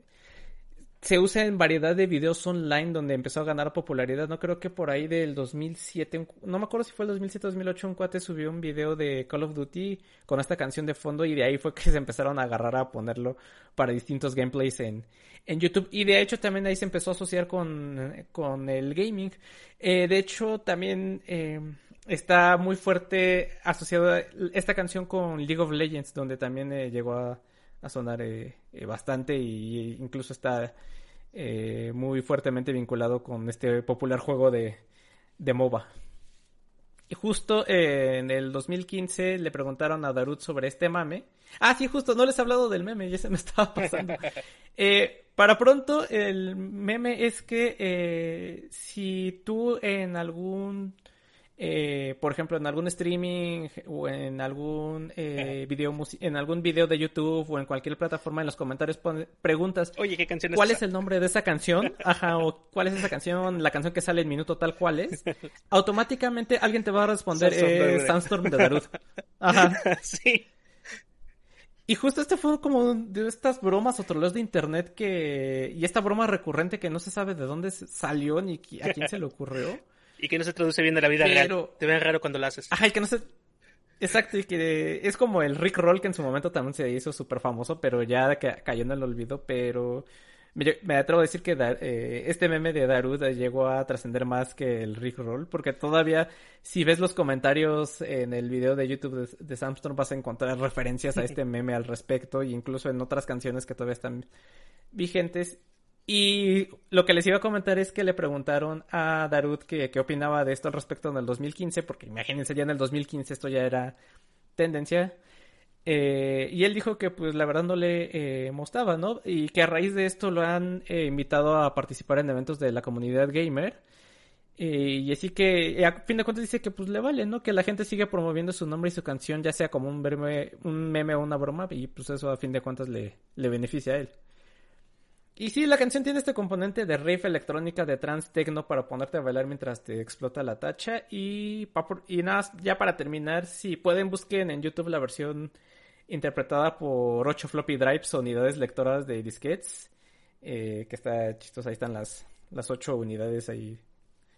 se usa en variedad de videos online donde empezó a ganar popularidad. No creo que por ahí del 2007, no me acuerdo si fue el 2007 2008, un cuate subió un video de Call of Duty con esta canción de fondo y de ahí fue que se empezaron a agarrar a ponerlo para distintos gameplays en, en YouTube. Y de hecho también ahí se empezó a asociar con, con el gaming. Eh, de hecho también... Eh, está muy fuerte asociada esta canción con League of Legends, donde también eh, llegó a, sonar eh, eh, bastante e incluso está muy fuertemente vinculado con este popular juego de, de MOBA. Y justo en el 2015 le preguntaron a Darut sobre este mame. Ah, sí, justo, no les he hablado del meme, ya se me estaba pasando. para pronto, el meme es que si tú en algún eh, por ejemplo, en algún streaming o en algún eh, video en algún video de YouTube o en cualquier plataforma en los comentarios preguntas Oye, ¿qué canción es ¿Cuál es el nombre de esa canción? Ajá, o ¿cuál es esa canción? La canción que sale en minuto tal cual es. Automáticamente alguien te va a responder eh, Sandstorm de Darut. Ajá. sí. Y justo este fue como de estas bromas o troleos de internet que... Y esta broma recurrente que no se sabe de dónde salió ni a quién se le ocurrió. Y que no se traduce bien de la vida real. Te ven raro cuando lo haces. Ajá, y que no se... Exacto, y que es como el Rick Roll que en su momento también se hizo súper famoso, pero ya cayó en el olvido, pero me, atrevo a decir que eh, este meme de Darud llegó a trascender más que el Rick Roll, porque todavía si ves los comentarios en el video de YouTube de, de Samsung vas a encontrar referencias a este meme al respecto, e incluso en otras canciones que todavía están vigentes. Y lo que les iba a comentar es que le preguntaron a Darut que qué opinaba de esto al respecto en el 2015, porque imagínense, ya en el 2015 esto ya era tendencia. Eh, y él dijo que pues la verdad no le eh, mostraba, ¿no? Y que a raíz de esto lo han eh, invitado a participar en eventos de la comunidad gamer. y así que a fin de cuentas dice que pues le vale, ¿no? Que la gente sigue promoviendo su nombre y su canción, ya sea como un meme, un meme o una broma, y pues eso a fin de cuentas le, le beneficia a él. Y sí, la canción tiene este componente de riff electrónica de trans techno para ponerte a bailar mientras te explota la tacha. Y, y nada, ya para terminar, si pueden busquen en YouTube la versión interpretada por 8 floppy drives o unidades lectoras de disquets. Eh, que está chistosa, ahí están las, las 8 unidades ahí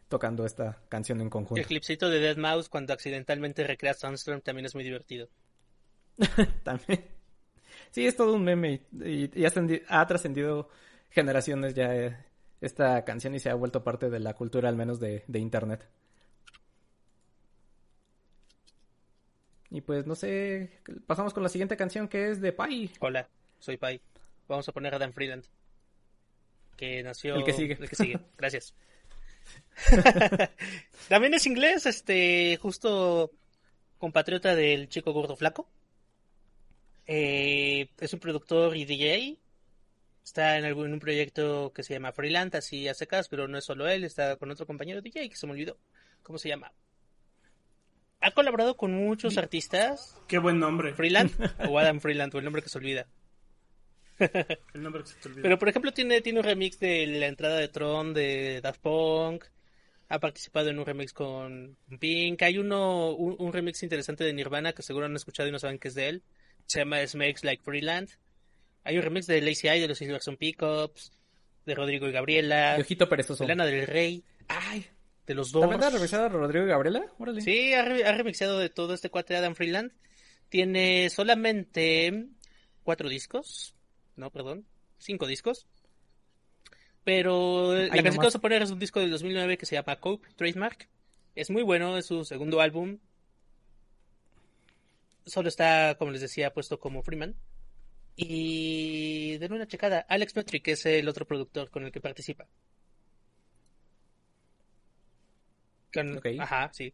tocando esta canción en conjunto. El clipcito de Dead Mouse cuando accidentalmente recrea Sunstorm también es muy divertido. también. Sí, es todo un meme y, y ha trascendido generaciones ya eh, esta canción y se ha vuelto parte de la cultura al menos de, internet. Y pues no sé, pasamos con la siguiente canción que es de Pai. Hola, soy Pai. Vamos a poner a Dan Freeland. Que nació... El que sigue. El que sigue, gracias. También es inglés, este, justo compatriota del chico gordo flaco. Eh, es un productor y DJ Está en, algún, un proyecto que se llama Freeland, así a secas, pero no es solo él, está con otro compañero DJ que se me olvidó. ¿Cómo se llama? Ha colaborado con muchos artistas. Qué buen nombre. Freeland o Adam Freeland, o el nombre que se olvida. el nombre que se te olvida. Pero por ejemplo tiene, tiene un remix de la entrada de Tron de Daft Punk. Ha participado en un remix con Pink. Hay uno, un, un remix interesante de Nirvana que seguro han escuchado y no saben que es de él. Se llama Smakes Like Freeland. Hay un remix de Lazy Eye de los Silverson Pickups, de Rodrigo y Gabriela. De Ojito Perezoso. De Lana del Rey. Ay. De los dos. ¿También ha remixado a Rodrigo y Gabriela? Sí, ha, remixado de todo este cuate de Adam Freeland. Tiene solamente cuatro discos. No, perdón. Cinco discos. Pero la canción que vamos a poner es un disco del 2009 que se llama Cope Trademark. Es muy bueno, es su segundo álbum. Solo está, como les decía, puesto como Freeman. Y denle una checada. Alex Metric es el otro productor con el que participa. Ajá, sí.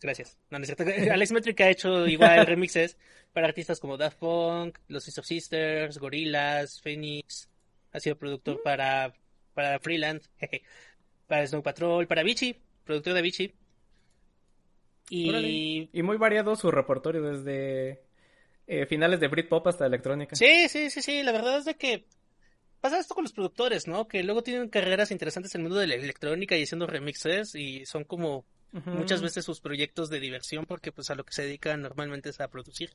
Gracias. Alex Metric ha hecho igual remixes para artistas como Daft Punk, Los Sisters of Sisters, Gorillaz, Phoenix. Ha sido productor para, para Freeland, para Snow Patrol, para Vichy, productor de Vichy. Y... y muy variado su repertorio desde eh, finales de Britpop hasta electrónica. Sí, sí, sí, sí, la verdad es de que pasa esto con los productores, ¿no? Que luego tienen carreras interesantes en el mundo de la electrónica y haciendo remixes y son como muchas veces sus proyectos de diversión porque pues a lo que se dedican normalmente es a producir.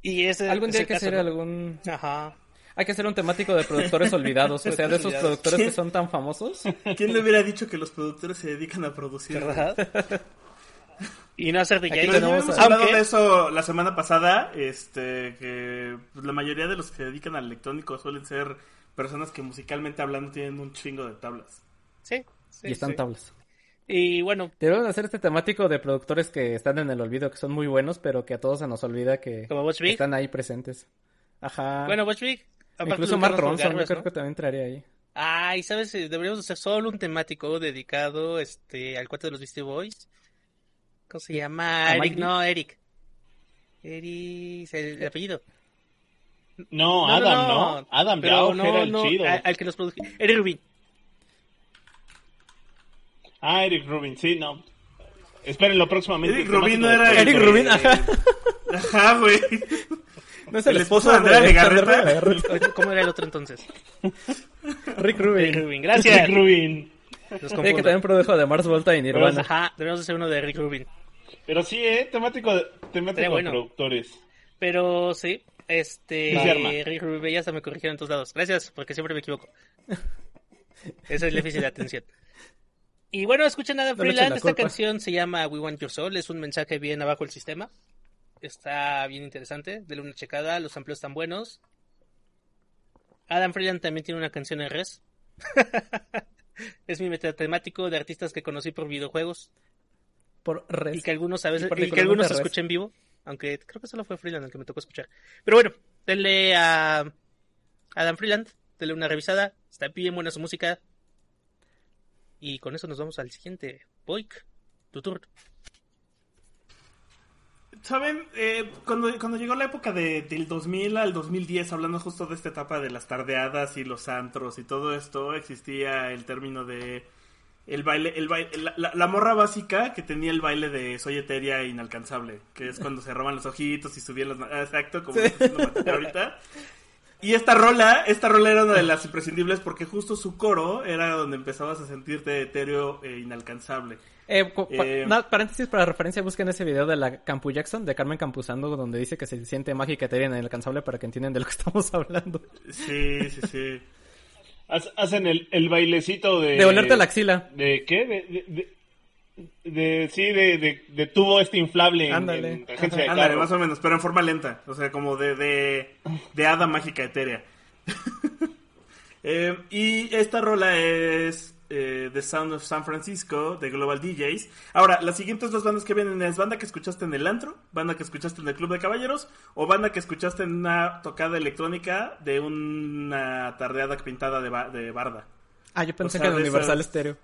Y ese Algún es día hay el que caso, hacer ¿no? algún... Hay Hay que hacer un temático de productores olvidados, o sea, de esos productores que son tan famosos. ¿Quién le hubiera dicho que los productores se dedican a producir? ¿Verdad? Y no hacer DJ. Tenemos hemos a- hablado Aunque- de eso la semana pasada, este, que la mayoría de los que se dedican al electrónico suelen ser personas que musicalmente hablando tienen un chingo de tablas. Sí, sí, y están sí. tablas. Y bueno, Debemos hacer este temático de productores que están en el olvido, que son muy buenos, pero que a todos se nos olvida que como están ahí presentes. Ajá. Bueno, Watch Big. Incluso Mark Ronson, yo Garbage, creo ¿no? que también entraría ahí. Ah, y sabes, deberíamos hacer solo un temático dedicado este al cuate de los Beastie Boys. ¿Cómo se llama? ¿A Eric, no, Eric. Eric, el, el apellido. No, Adam, ¿no? Adam pero Rauch no, era el no, chido. a- Al, que los produjo. Eric Rubin. Ah, Eric Rubin, sí, no. Espérenlo próximamente. Eric Rubin no de era el Eric Rubin, ajá. Ajá, güey. No es El esposo de Andrea Legarreta. ¿Cómo era el otro entonces? Rick Eric Rubin. Rubin, gracias. Eric Rubin. Sí, que también produjo de Mars Volta y Nirvana. Ajá, deberíamos hacer uno de Eric Rubin. Pero sí, ¿eh? Temático de, temático Estaría de bueno. productores. Pero sí, este. Rubin, ya hasta me corrigieron en todos lados. Gracias, porque siempre me equivoco. Ese es el déficit de atención. Y bueno, escuchen nada Freeland. la Esta canción se llama We Want Your Soul. Es un mensaje bien abajo del sistema. Está bien interesante. Denle una checada. Los amplios están buenos. Adam Freeland también tiene una canción en res. es mi metatemático de artistas que conocí por videojuegos. Por res. Y que algunos a veces, Y y que algunos Res. escuché en vivo, aunque creo que solo fue Freeland el que me tocó escuchar. Pero bueno, denle a Adam Freeland, denle una revisada, está bien buena su música. Y con eso nos vamos al siguiente. Boik, tu turno. ¿Saben? Eh, cuando, cuando llegó la época de, del 2000 al 2010, hablando justo de esta etapa de las tardeadas y los antros y todo esto, existía el término de el baile, el baile la, la- la morra básica que tenía el baile de soy etérea e inalcanzable, que es cuando cerraban los ojitos y subían las manos. Exacto, como está haciendo Mateo ahorita. Y esta rola, esta rola era una de las imprescindibles porque justo su coro era donde empezabas a sentirte etéreo e inalcanzable. Eh, Eh, no, paréntesis para referencia, busquen ese video de la Campu Jackson, de Carmen Campuzano, donde dice que se siente mágica etérea e inalcanzable para que entiendan de lo que estamos hablando. Sí, sí, sí. Hacen el, el bailecito de... De olerte la axila. ¿De qué? De, de, de- de- sí, de, de, de tubo este inflable Ándale. en agencia de Ándale, más o menos, pero en forma lenta. O sea, como de, de, de hada mágica etérea. Eh, y esta rola es eh, The Sound of San Francisco de Global DJs. Ahora, las siguientes dos bandas que vienen es banda que escuchaste en el antro, banda que escuchaste en el Club de Caballeros o banda que escuchaste en una tocada electrónica de una tardeada pintada de, ba- de barda. Ah, yo pensé O sea, que de Universal esas- Stereo.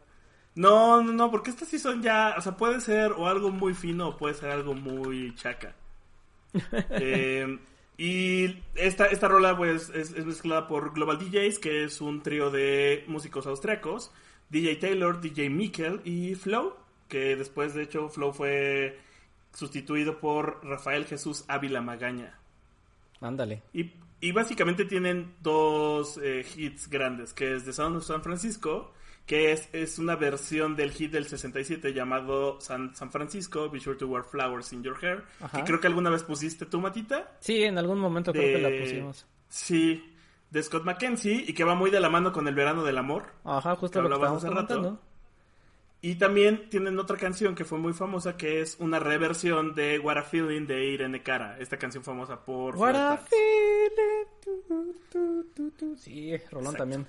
No, no, no, porque estas sí son ya, o sea, puede ser o algo muy fino o puede ser algo muy chaca. Eh, y esta, esta rola pues es, es mezclada por Global DJs, que es un trío de músicos austriacos, DJ Taylor, DJ Mikkel y Flow, que después de hecho Flow fue sustituido por Rafael Jesús Ávila Magaña. Ándale. Y, y básicamente tienen dos eh, hits grandes, que es The Sound of San Francisco, que es, es una versión del hit del 67 llamado San, San Francisco, Be Sure to Wear Flowers in Your Hair, Ajá. que creo que alguna vez pusiste tú, Matita. Sí, en algún momento creo que la De- pusimos. Sí, de Scott McKenzie, y que va muy de la mano con El Verano del Amor. Ajá, justo que lo que estábamos hace rato. Y también tienen otra canción que fue muy famosa, que es una reversión de What a Feeling de Irene Cara, esta canción famosa por... What a feeling, tu, tu, tu, tu. Sí, Rolón Exacto. también.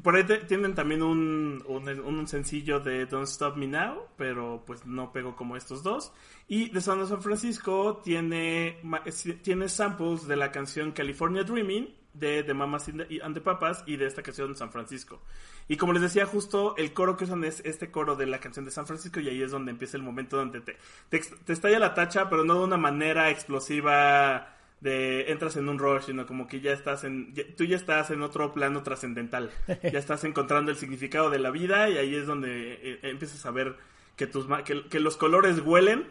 Por ahí te- tienen también un, un, un sencillo de Don't Stop Me Now, pero pues no pegó como estos dos. Y The Sound of San Francisco tiene, tiene samples de la canción California Dreaming de The Mamas and the, Papas y de esta canción San Francisco. Y como les decía, justo el coro que usan es este coro de la canción de San Francisco y ahí es donde empieza el momento donde te, te, estalla la tacha, pero no de una manera explosiva de entras en un rush, sino como que ya estás en, ya- tú ya estás en otro plano trascendental, ya estás encontrando el significado de la vida y ahí es donde eh, empiezas a ver que, tus, que, que los colores huelen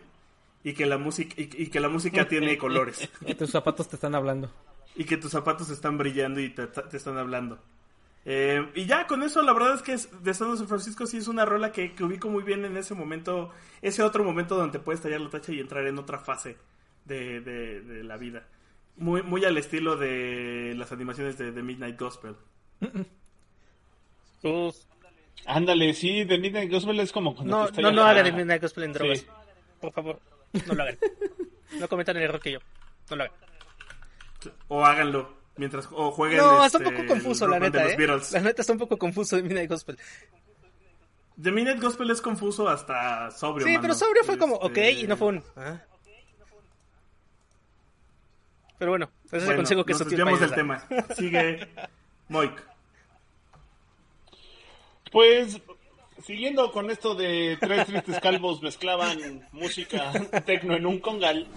y que la música, y, que la música tiene colores. Que tus zapatos te están hablando. Y que tus zapatos están brillando y te, te están hablando. Eh, y ya con eso, la verdad es que de San Francisco sí es una rola que, que, ubico muy bien en ese momento, ese otro momento donde puedes tallar la tacha y entrar en otra fase de, de, la vida. Muy, muy al estilo de las animaciones de, The Midnight Gospel. Ándale, sí, The Midnight Gospel es como No, no, no haga The Midnight Gospel en drogas. Por favor, no lo hagan. no cometan el error que yo. No lo hagan. O háganlo. Mientras, o jueguen. No, está un poco este, confuso, la neta. ¿eh? La neta está un poco confuso de Midnight Gospel. The Midnight Gospel es confuso hasta sobrio. Sí, pero sobrio fue como, ok, y no fue un. ¿ah? Pero bueno, ese es el consejo que nos desviamos del tema. Sigue Moik. Pues siguiendo con esto de tres tristes calvos mezclaban música tecno en un congal,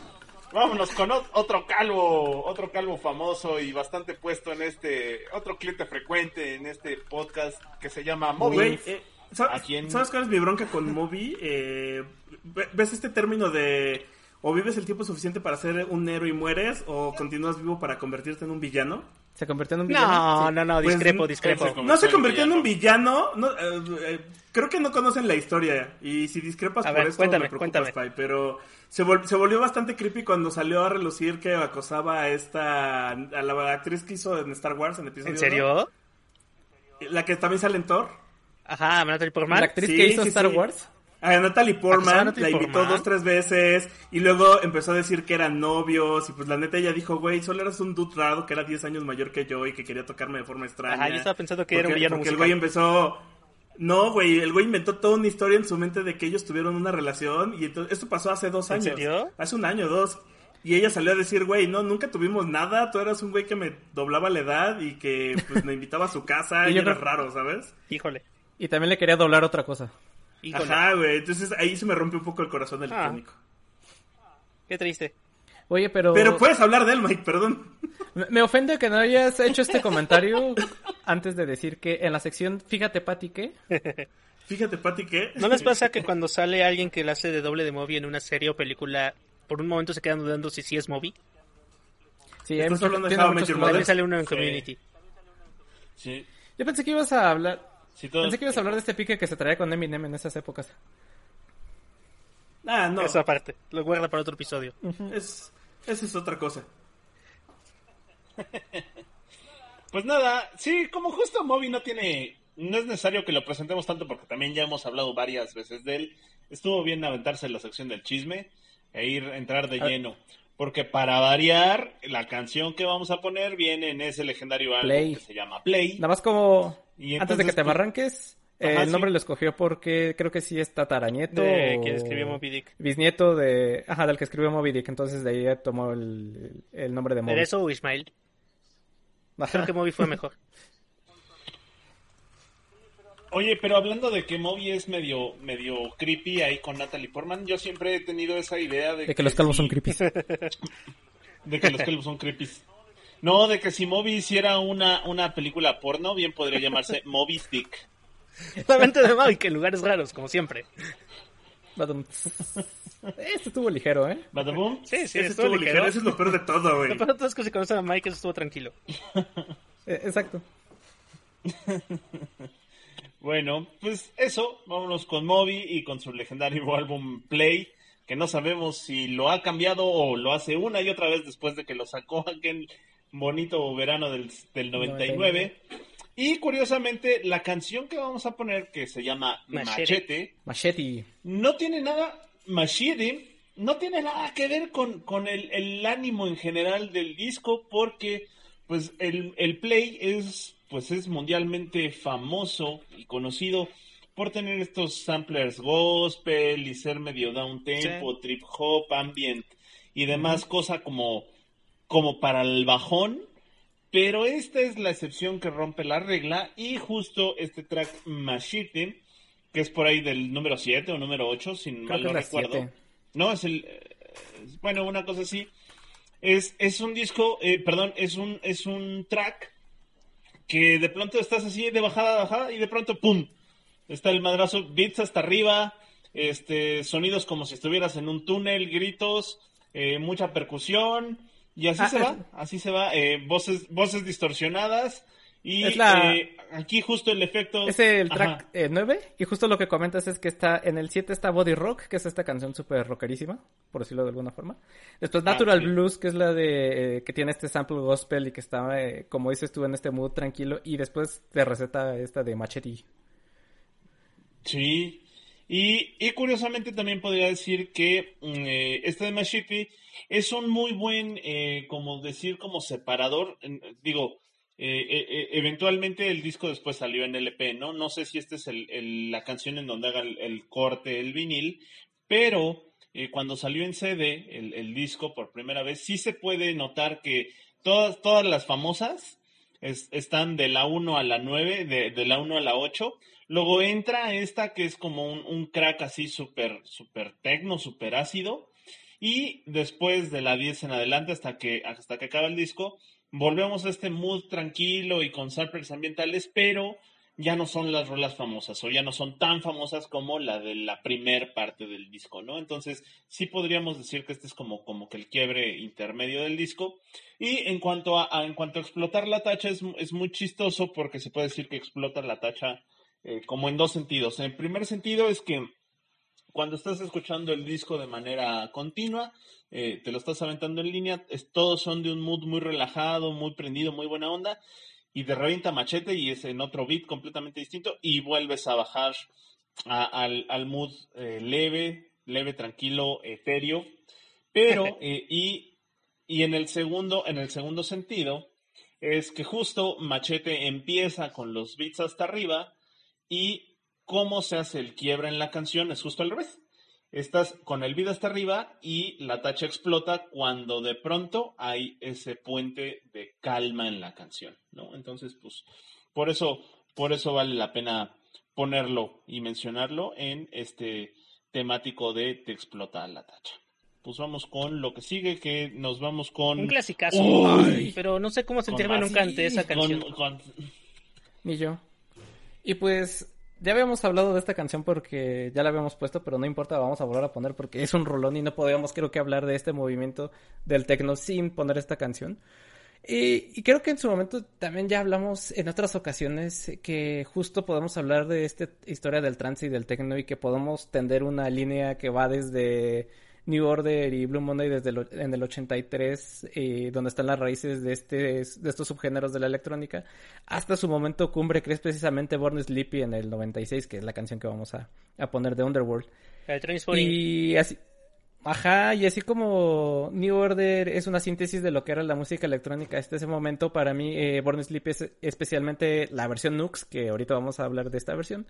Vámonos con otro calvo, otro calvo famoso y bastante puesto en este, otro cliente frecuente en este podcast que se llama Moby. Eh, ¿sabes, cuál es mi bronca con Moby? Eh, ¿Ves este término de o vives el tiempo suficiente para ser un héroe y mueres o continúas vivo para convertirte en un villano? ¿Se convirtió en un villano? No, no, no, pues, discrepo, discrepo. no se convirtió en un villano. No, eh, creo que no conocen la historia. Y si discrepas por eso, me preocupas, pero se, se, volvió bastante creepy cuando salió a relucir que acosaba a esta. a la actriz que hizo en Star Wars en episodio. ¿En serio? La que también sale en Thor. Ajá, Natalie Portman. ¿La actriz que hizo Star Wars? A Natalie Portman la invitó dos, tres veces y luego empezó a decir que eran novios y pues la neta ella dijo, güey, solo eras un dude raro que era 10 años mayor que yo y que quería tocarme de forma extraña. Ajá, yo estaba pensando que era un villano Porque el güey empezó... No, güey, el güey inventó toda una historia en su mente de que ellos tuvieron una relación y entonces, esto pasó hace dos años. ¿En serio? Hace un año, dos. Y ella salió a decir, güey, no, nunca tuvimos nada, tú eras un güey que me doblaba la edad y que pues me invitaba a su casa y, era raro, ¿sabes? Híjole. Y también le quería doblar otra cosa. Ajá, güey. Entonces ahí se me rompe un poco el corazón electrónico. Ah. Qué triste. Oye, pero... Pero puedes hablar de él, Mike, perdón. Me ofende que no hayas hecho este comentario antes de decir que en la sección Fíjate, Pati, ¿qué? Fíjate, Pati, ¿qué? ¿No les pasa que cuando sale alguien que le hace de doble de Moby en una serie o película, por un momento se quedan dudando si sí es Moby? Sí, hay muchos, También sale uno en Community. Sí. Yo pensé que ibas a hablar Pensé que ibas a hablar de este pique que se traía con Eminem en esas épocas. Ah, no. Esa parte. Lo guarda para otro episodio. es, esa es otra cosa. pues nada, sí, como justo Moby no tiene. No es necesario que lo presentemos tanto porque también ya hemos hablado varias veces de él. Estuvo bien aventarse en la sección del chisme e ir entrar de lleno. Porque para variar, la canción que vamos a poner viene en ese legendario álbum que se llama Play. Nada más como antes de que te barranques, el nombre lo escogió porque creo que sí es tataranieto. De quien escribió Moby Dick. Bisnieto de. Ajá, del que escribió Moby Dick. Entonces de ahí tomó el, el nombre de Moby. ¿Pero eso o Ismael? Creo que Moby fue mejor. Oye, pero hablando de que Moby es medio, medio creepy ahí con Natalie Portman, yo siempre he tenido esa idea de, de que, los calvos son creepy. de que los calvos son creepy. No, de que si Moby hiciera una, una película porno, bien podría llamarse Moby Stick. Solamente de Moby, que en lugares raros, como siempre. Este estuvo ligero, ¿eh? ¿Badaboom? Sí, sí, estuvo, ligero. Eso es lo peor de todo, güey. Lo peor de todo es que si conocen a Mike, eso estuvo tranquilo. Eh, exacto. bueno, pues eso. Vámonos con Moby y con su legendario álbum Play que no sabemos si lo ha cambiado o lo hace una y otra vez después de que lo sacó aquel bonito verano del, del 99. Y curiosamente, la canción que vamos a poner, que se llama Machete, Machete, no tiene nada, Machete, no tiene nada que ver con, con el, el, ánimo en general del disco, porque pues el, el play es, pues es mundialmente famoso y conocido por tener estos samplers gospel y ser medio down tempo, trip hop, ambient y demás, cosa como como para el bajón, pero esta es la excepción que rompe la regla y justo este track Machete, que es por ahí del número 7 o número 8, sin mal no recuerdo. No, es el... Eh, bueno, una cosa así. Es, es un disco, eh, perdón, es un, es un track que de pronto estás así de bajada a bajada y de pronto ¡pum! Está el madrazo, beats hasta arriba, este, sonidos como si estuvieras en un túnel, gritos, eh, mucha percusión, y así Ah, se es- va, así se va, eh, voces, voces distorsionadas, y Es la- eh, aquí justo el efecto... Es el track eh, 9 y justo lo que comentas es que está en el 7 está Body Rock, que es esta canción súper rockerísima, por decirlo de alguna forma. Después Ah, Natural sí. Blues, que es la de eh, que tiene este sample gospel y que está, eh, como dices tú, en este mood tranquilo. Y después te receta esta de Machete. Sí, y, y curiosamente también podría decir que mm, eh, este de Machete es un muy buen, eh, como decir, como separador. Digo, eh, eh, eh, eventualmente el disco después salió en LP, ¿no? No sé si esta es el- la canción en donde haga el, corte, el vinil, pero cuando salió en CD el, disco por primera vez, sí se puede notar que todas, todas las famosas es- están de la 1 a la 9, de, la 1 a la 8. Luego entra esta que es como un, crack así súper, súper súper ácido. Y después de la 10 en adelante, hasta que, hasta que acaba el disco, volvemos a este mood tranquilo y con samples ambientales, pero ya no son las rolas famosas o ya no son tan famosas como la de la primer parte del disco, ¿no? Entonces, sí podríamos decir que este es como, como que el quiebre intermedio del disco. Y en cuanto a, en cuanto a explotar la tacha, es, es muy chistoso porque se puede decir que explota la tacha eh, como en dos sentidos. En primer sentido es que cuando estás escuchando el disco de manera continua, eh, te lo estás aventando en línea, es- todos son de un mood muy relajado, muy prendido, muy buena onda, y de revienta machete y es en otro beat completamente distinto, y vuelves a bajar a- al, al mood eh, leve, leve, tranquilo, etéreo, pero, eh, y, y en el segundo, en el segundo sentido, es que justo Machete empieza con los beats hasta arriba y cómo se hace el quiebra en la canción es justo al revés. Estás con el beat hasta arriba y la tacha explota cuando de pronto hay ese puente de calma en la canción, ¿no? Entonces, pues, por eso, por eso vale la pena ponerlo y mencionarlo en este temático de te explota la tacha. Pues vamos con lo que sigue, que nos vamos con... Un clasicazo. Uy. Pero no sé cómo con sentirme nunca ante esa con- canción. con- Ni yo. Y pues ya habíamos hablado de esta canción porque ya la habíamos puesto, pero no importa, vamos a volver a poner porque es un rolón y no podíamos creo que hablar de este movimiento del techno sin poner esta canción. Y, creo que en su momento también ya hablamos en otras ocasiones que justo podemos hablar de esta historia del trance y del techno y que podemos tender una línea que va desde New Order y Blue Monday desde el, en el 83, eh, donde están las raíces de, este, de estos subgéneros de la electrónica, hasta su momento cumbre, que es precisamente Born Sleepy en el 96, que es la canción que vamos a, a poner de Underworld. Y así, ajá, y así como New Order es una síntesis de lo que era la música electrónica hasta ese momento, para mí eh, Born Sleepy es especialmente la versión Nux, que ahorita vamos a hablar de esta versión,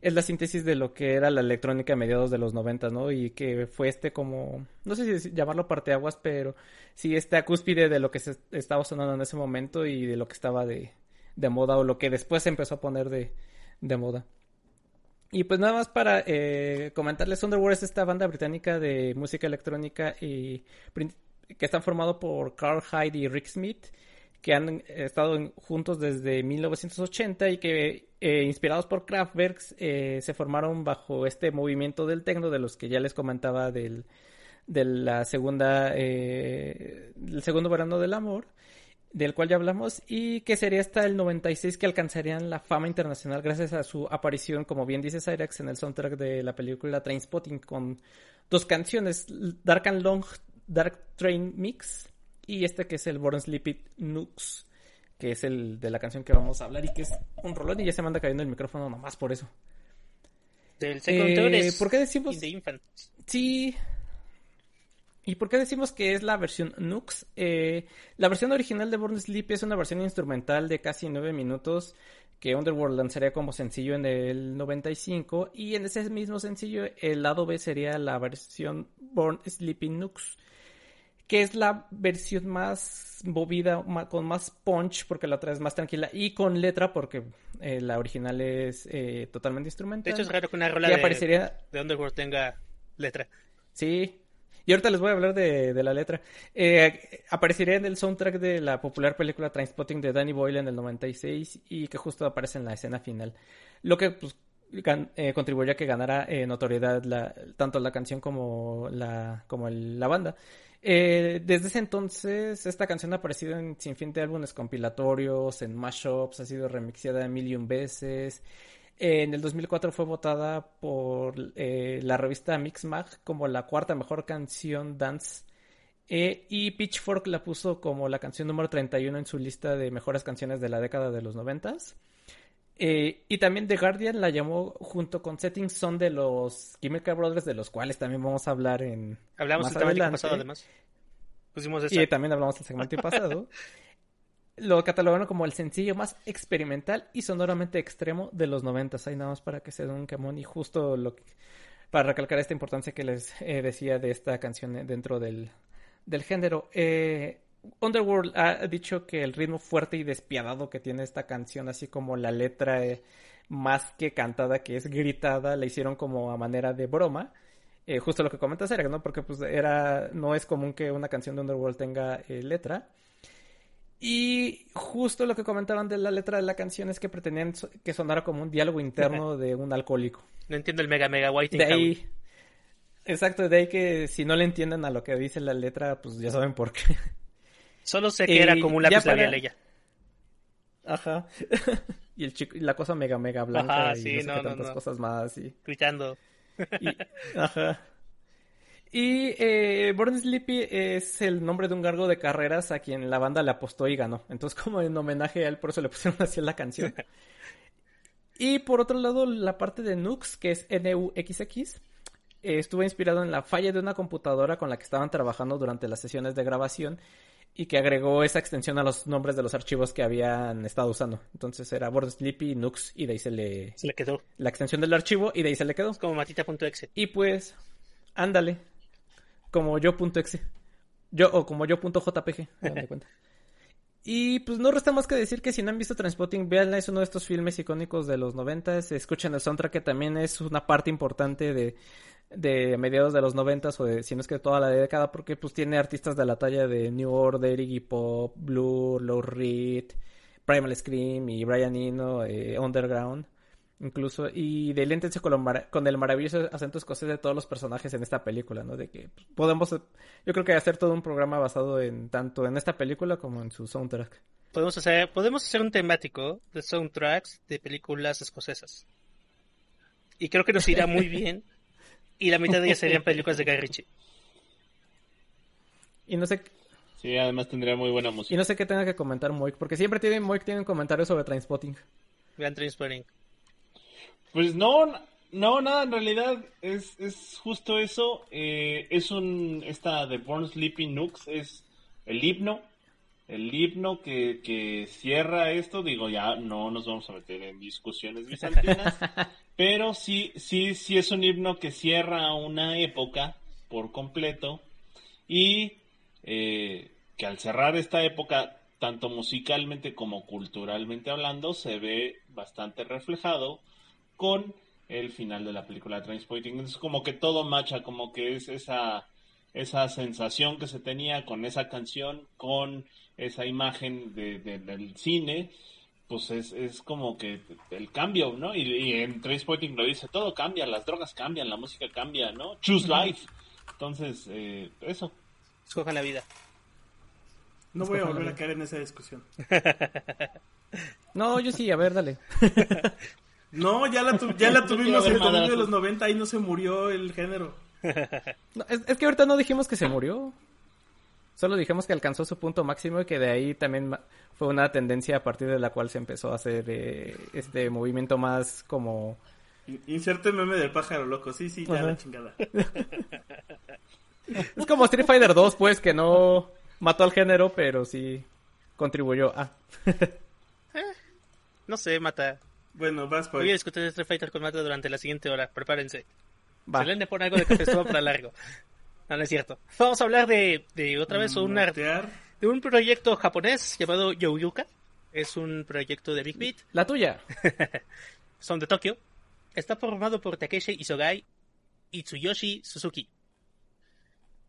es la síntesis de lo que era la electrónica a mediados de los 90, ¿no? Y que fue este como, no sé si llamarlo parteaguas, pero sí esta cúspide de lo que se estaba sonando en ese momento y de lo que estaba de, de moda o lo que después se empezó a poner de, de moda. Y pues nada más para eh, comentarles, Underworld es esta banda británica de música electrónica y que están formado por Carl Hyde y Rick Smith, que han estado juntos desde 1980 y que eh, inspirados por Kraftwerk eh, se formaron bajo este movimiento del techno de los que ya les comentaba del de la segunda eh, segundo verano del amor del cual ya hablamos y que sería hasta el 96 que alcanzarían la fama internacional gracias a su aparición, como bien dice Cyrax, en el soundtrack de la película Trainspotting con dos canciones, Dark and Long Dark Train Mix y este que es el Born Sleepy Nux, que es el de la canción que vamos a hablar y que es un rolón y ya se me anda cayendo el micrófono nomás por eso. Del Eh, ¿por qué decimos-. Sí. ¿Y por qué decimos que es la versión Nux? Eh, la versión original de Born Sleep es una versión instrumental de casi 9 minutos que Underworld lanzaría como sencillo en el 95 y en ese mismo sencillo el lado B sería la versión Born Sleepy Nux que es la versión más movida, con más punch, porque la otra es más tranquila, y con letra, porque eh, la original es eh, totalmente De instrumental. hecho, es raro que una rola de, aparecería de Underworld tenga letra. Sí. Y ahorita les voy a hablar de, de la letra. Eh, aparecería en el soundtrack de la popular película Trainspotting de Danny Boyle en el 96 y que justo aparece en la escena final. Lo que pues, eh, contribuyó a que ganara eh, notoriedad la, tanto la canción como la, como la banda. Eh, desde ese entonces, esta canción ha aparecido en sin fin de álbumes compilatorios, en mashups, ha sido remixada mil y un veces. en el 2004 fue votada por la revista Mixmag como la cuarta mejor canción dance. y Pitchfork la puso como la canción número 31 en su lista de mejores canciones de la década de los noventas. Eh, y también The Guardian la llamó junto con Setting Son de los Chemical Brothers, de los cuales también vamos a hablar en. Hablamos más el pasado, además. Y también hablamos del segmento pasado. lo catalogaron como el sencillo más experimental y sonoramente extremo de los noventas. Ahí nada más para que se den un camón y justo lo para recalcar esta importancia que les eh, decía de esta canción dentro del, del género. Eh, Underworld ha dicho que el ritmo fuerte y despiadado que tiene esta canción, así como la letra eh, más que cantada, que es gritada, la hicieron como a manera de broma. Eh, justo lo que comentas, Eric, ¿no? Porque pues era, no es común que una canción de Underworld tenga eh, letra. Y justo lo que comentaban de la letra de la canción es que pretendían que sonara como un diálogo interno de un alcohólico. No entiendo el mega mega white. De ahí, exacto, de ahí que si no le entienden a lo que dice la letra, pues ya saben por qué. Solo sé que era como un lápiz labial ella. Ajá. y el chico, la cosa mega mega blanca y no, tantas cosas más y gritando. Ajá. Y eh, Born Sleepy es el nombre de un gargo de carreras a quien la banda le apostó y ganó. Entonces, como en homenaje a él, por eso le pusieron así la canción. y por otro lado, la parte de Nux, que es N-U-X-X, eh, estuvo inspirado en la falla de una computadora con la que estaban trabajando durante las sesiones de grabación y que agregó esa extensión a los nombres de los archivos que habían estado usando. Entonces era Board Sleepy, Nux y de ahí se le... Se le quedó. La extensión del archivo y de ahí se le quedó. como matita.exe. Y pues, ándale. Como yo.exe. Yo, o como yo.jpg. cuenta. Y pues no resta más que decir que si no han visto Transpotting, veanla, es uno de estos filmes icónicos de los 90. Escuchen el soundtrack que también es una parte importante de, de mediados de los noventas o de si no es que toda la década porque pues tiene artistas de la talla de New Order, Iggy Pop, Blur, Low Reed, Primal Scream y Brian Eno, eh, Underground incluso y deléntense con, con el maravilloso acento escocés de todos los personajes en esta película, ¿no? De que pues, podemos, yo creo que hacer todo un programa basado en tanto en esta película como en su soundtrack. Podemos hacer, podemos hacer un temático de soundtracks de películas escocesas. Y creo que nos irá muy bien y la mitad de ellas serían películas de Guy Ritchie. Y no sé. Sí, además tendría muy buena música. Y no sé qué tenga que comentar Moik, porque siempre tiene, Moik tiene comentarios sobre Trainspotting. Vean Trainspotting. Pues no, no, nada, en realidad es, es justo eso. Eh, es un. Esta de Born Sleeping Nooks es el himno el himno que, que, cierra esto, digo, ya no nos vamos a meter en discusiones bizantinas, pero sí, sí, sí es un himno que cierra una época por completo y eh, que al cerrar esta época, tanto musicalmente como culturalmente hablando, se ve bastante reflejado con el final de la película Transporting. Es como que todo macha, como que es esa, esa sensación que se tenía con esa canción, con esa imagen de, del cine, pues es, es, como que el cambio, ¿no? Y, y en Trainspotting lo dice, todo cambia, las drogas cambian, la música cambia, ¿no? Choose life. Entonces, eh, eso. Escoja la vida. No voy a volver a caer en esa discusión. no, yo sí, a ver, dale. no, ya la, ya la tuvimos en el de los 90, ahí no se murió el género. es, que ahorita no dijimos que se murió. Solo dijimos que alcanzó su punto máximo y que de ahí también fue una tendencia a partir de la cual se empezó a hacer eh, este movimiento más como... Inserte meme del pájaro loco, sí, sí, ya la chingada. es como Street Fighter 2, pues, que no mató al género, pero sí contribuyó a... Eh, no sé, Mata. Bueno, vas por Voy a discutir Street Fighter con Mata durante la siguiente hora, prepárense. Va. Se le pone algo de café para largo. No, no es cierto. Vamos a hablar de, de otra vez una, de un proyecto japonés llamado Youyuka. Es un proyecto de Big Beat. La tuya. Son de Tokio. Está formado por Takeshi Isogai y Tsuyoshi Suzuki.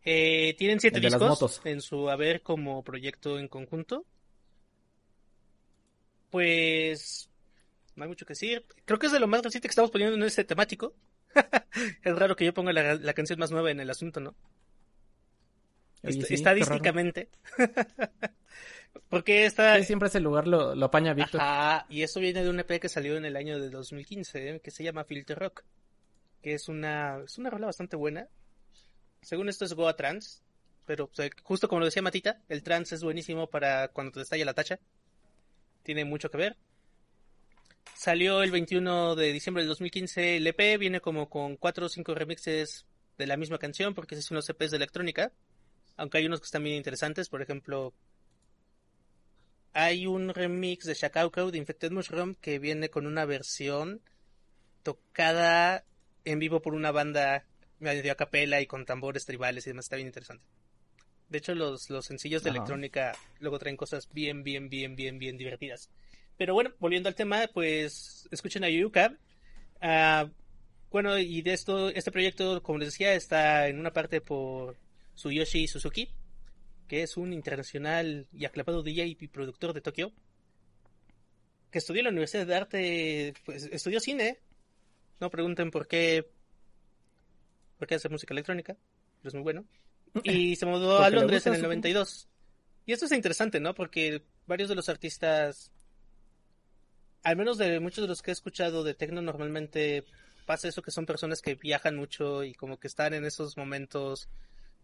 Eh, tienen siete discos en su haber como proyecto en conjunto. Pues no hay mucho que decir. Creo que es de lo más reciente que estamos poniendo en este temático. es raro que yo ponga la, la, canción más nueva en el asunto, ¿no? Oye, Est- sí, estadísticamente. Porque esta... Sí, siempre ese lugar lo, lo apaña Víctor. Ajá, y eso viene de un EP que salió en el año de 2015, ¿eh? que se llama Filter Rock, que es una, es una rola bastante buena. Según esto es Goa Trans, pero o sea, justo como lo decía Matita, el trans es buenísimo para cuando te estalla la tacha. Tiene mucho que ver. Salió el 21 de diciembre del 2015 el EP, viene como con 4 o 5 remixes de la misma canción, porque es unos EPs de electrónica. Aunque hay unos que están bien interesantes, por ejemplo, hay un remix de Shakauko de Infected Mushroom que viene con una versión tocada en vivo por una banda medio a capela y con tambores tribales y demás. Está bien interesante. De hecho, los, los sencillos de Ajá. electrónica luego traen cosas bien, bien, bien, bien, bien divertidas. Pero bueno, volviendo al tema, pues escuchen a Yuyuka. Ah, bueno, y de esto, este proyecto, como les decía, está en una parte por Tsuyoshi Suzuki, que es un internacional y aclamado DJ y productor de Tokio, que estudió en la Universidad de Arte, pues estudió cine. No pregunten por qué, por qué hace música electrónica, pero es muy bueno. Y se mudó a Londres en el supongo. 92. Y esto es interesante, ¿no? Porque varios de los artistas, al menos de muchos de los que he escuchado de techno, normalmente pasa eso que son personas que viajan mucho y como que están en esos momentos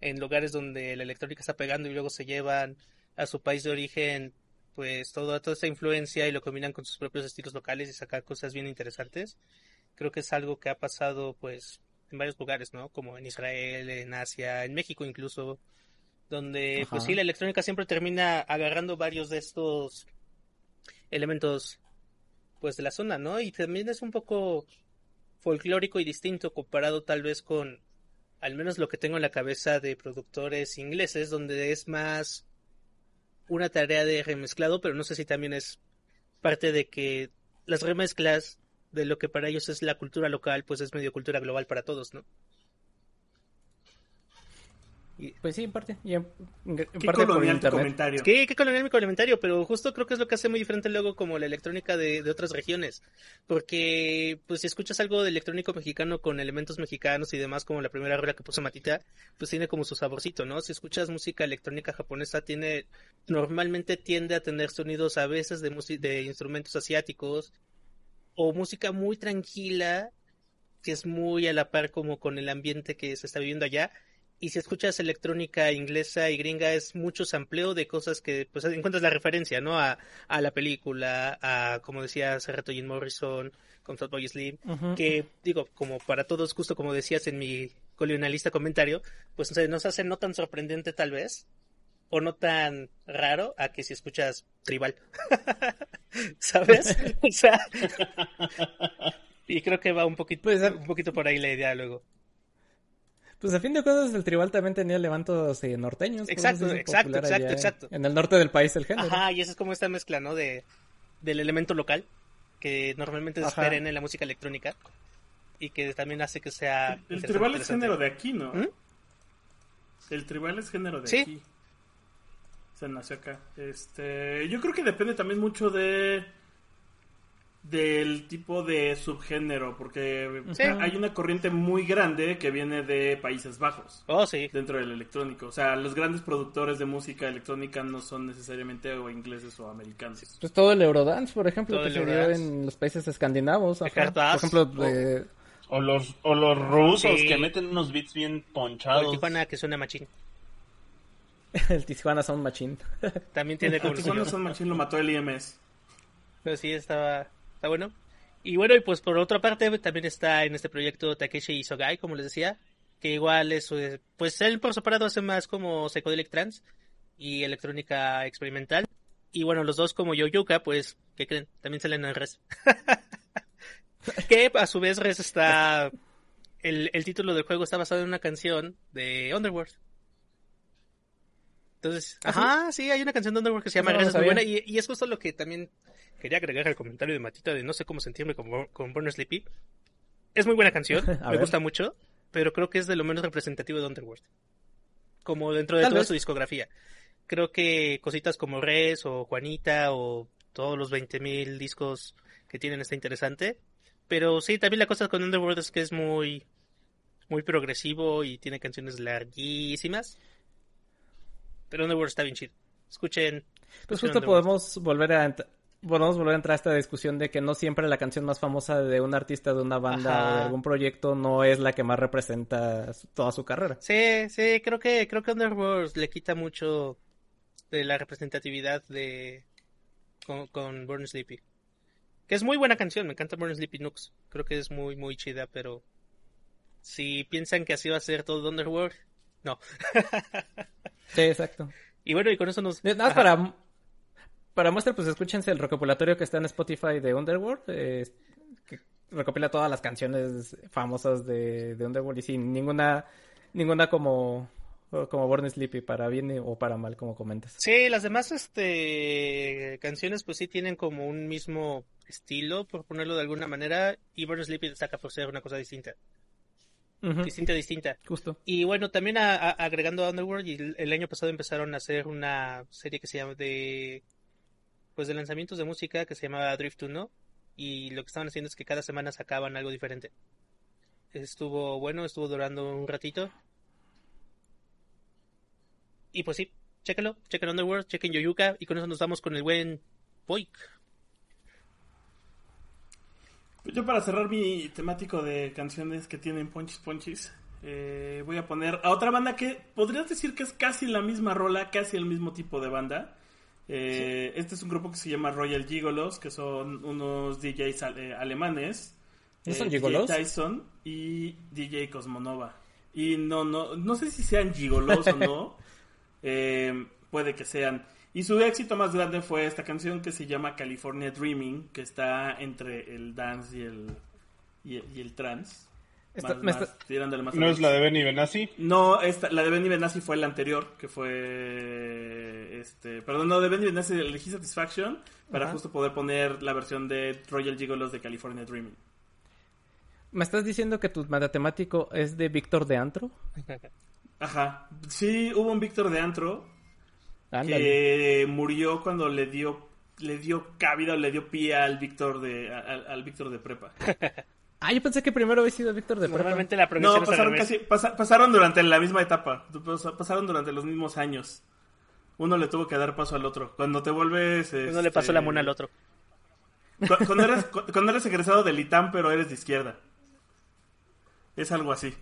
en lugares donde la electrónica está pegando y luego se llevan a su país de origen pues toda, toda esa influencia y lo combinan con sus propios estilos locales y sacar cosas bien interesantes. Creo que es algo que ha pasado pues en varios lugares, ¿no? Como en Israel, en Asia, en México incluso, donde pues sí, la electrónica siempre termina agarrando varios de estos elementos pues de la zona, ¿no? Y también es un poco folclórico y distinto comparado tal vez con al menos lo que tengo en la cabeza de productores ingleses, donde es más una tarea de remezclado, pero no sé si también es parte de que las remezclas de lo que para ellos es la cultura local, pues es medio cultura global para todos, ¿no? Pues sí, en parte. Y en, en Qué parte por internet. comentario. ¿Qué, qué colonial mi complementario? Pero justo creo que es lo que hace muy diferente luego como la electrónica de, de otras regiones. Porque, pues si escuchas algo de electrónico mexicano con elementos mexicanos y demás, como la primera rueda que puso Matita, pues tiene como su saborcito, ¿no? Si escuchas música electrónica japonesa, tiene, normalmente tiende a tener sonidos a veces de, de instrumentos asiáticos, o música muy tranquila, que es muy a la par como con el ambiente que se está viviendo allá. Y si escuchas electrónica inglesa y gringa, es mucho sampleo de cosas que, pues, encuentras la referencia, ¿no? A, a la película, a, como decía hace rato Jim Morrison, con Fatboy Slim, Ujú. que, digo, como para todos, justo como decías en mi colonialista comentario, pues se nos hace no tan sorprendente tal vez, o no tan raro, a que si escuchas tribal. ¿Sabes? o sea, y creo que va un poquito, Pues, un poquito por ahí la idea luego. Pues a fin de cuentas el tribal también tenía levantos eh, norteños. Exacto, se exacto, exacto, exacto. En el norte del país el género. Ajá, y esa es como esta mezcla, ¿no? De, del elemento local, que normalmente es Ajá. perenne en la música electrónica, y que también hace que sea... El interesante, tribal es género de aquí, ¿no? ¿Mm? El tribal es género de Sí. aquí. Se nació acá. Este, yo creo que depende también mucho de del tipo de subgénero, porque Sí. hay una corriente muy grande que viene de Países Bajos Oh, sí. dentro del electrónico. O sea, los grandes productores de música electrónica no son necesariamente o ingleses o americanos. Pues todo el Eurodance, por ejemplo, Todo que se dio en los países escandinavos. ajá. Por ejemplo, de- O los, o los rusos Sí. que meten unos beats bien O el ponchados. Tijuana que suena machín. el Tijuana Sound Machine. También tiene como El Tijuana. Son Machine lo mató el IMS. Pero sí, estaba, está bueno. Y bueno, y pues por otra parte también está en este proyecto Takeshi Isogai, como les decía, que igual es, eh, pues él por separado hace más como psychedelic trance y electrónica experimental. Y bueno, los dos como Yoyuka, pues, ¿qué creen? También salen en Res. que a su vez Res está... El, el título del juego está basado en una canción de Underworld. Entonces, ajá, sí, hay una canción de Underworld que se llama no es muy buena. Y, y es justo lo que también quería agregar al comentario de Matita de no sé cómo sentirme con, con Born Sleepy. Es muy buena canción, me ver. gusta mucho, pero creo que es de lo menos representativo de Underworld. Como dentro de Tal toda vez. su discografía. Creo que cositas como Res o Juanita o todos los 20.000 discos que tienen está interesante. Pero sí, también la cosa con Underworld es que es muy, muy progresivo y tiene canciones larguísimas. Pero Underworld está bien chido. Escuchen. Pues justo Underworld. podemos volver a podemos volver a entrar a esta discusión de que no siempre la canción más famosa de un artista, de una banda Ajá. o de algún proyecto no es la que más representa toda su carrera. Sí, sí, creo que, creo que Underworld le quita mucho de la representatividad de con, con Burn Sleepy. Que es muy buena canción, me encanta Burn Sleepy Nooks. Creo que es muy, muy chida, pero si piensan que así va a ser todo Underworld, no. Sí, exacto. Y bueno, y con eso nos... Nada más para, para muestra, pues escúchense el recopilatorio que está en Spotify de Underworld, eh, que recopila todas las canciones famosas de, de Underworld y sin ninguna, ninguna como, como Born Sleepy, para bien o para mal, como comentas. Sí, las demás este canciones pues sí tienen como un mismo estilo, por ponerlo de alguna manera, y Burn Sleepy destaca por ser una cosa distinta. Distinta, distinta. Justo. Y bueno, también a- a- agregando a Underworld, y el, el año pasado empezaron a hacer una serie que se llama de pues de lanzamientos de música que se llamaba Drift to No y lo que estaban haciendo es que cada semana sacaban algo diferente. Estuvo bueno, estuvo durando un ratito. Y pues sí, chéquenlo, chequen Underworld, chequen Yoyuka y con eso nos vamos con el buen Boik. Yo para cerrar mi temático de canciones que tienen ponchis ponchis, eh, voy a poner a otra banda que podrías decir que es casi la misma rola, casi el mismo tipo de banda. Eh, Este es un grupo que se llama Royal Gigolos, que son unos DJs ale- alemanes. ¿No son Eh, gigolos? DJ Tyson y DJ Cosmonova. Y no, no, no sé si sean gigolos o no. Eh, puede que sean. Y su éxito más grande fue esta canción que se llama California Dreaming, que está entre el dance y el, y el, y el trance. Esta- Más- me más está- tirándole más a ¿No es la de Benny Benassi? No, esta, la de Benny Benassi fue la anterior, que fue este, perdón, no, de Benny Benassi elegí Satisfaction para justo poder poner la versión de Royal Gigolos de California Dreaming. ¿Me estás diciendo que tu matemático es de Víctor de Antro? Ajá. Sí, hubo un Víctor de Antro Ándale. que murió cuando le dio le dio cabida o le dio pie al Víctor de al, al Víctor de prepa. Ah, yo pensé que primero había sido Víctor de Prepa. Normalmente la progresión No, pasaron casi pasa- pasaron durante la misma etapa, Pas- pasaron durante los mismos años. Uno le tuvo que dar paso al otro. Cuando te vuelves Uno le pasó este, la mona al otro. cu- Cuando eres cu- cuando eres egresado del ITAM pero eres de izquierda. Es algo así.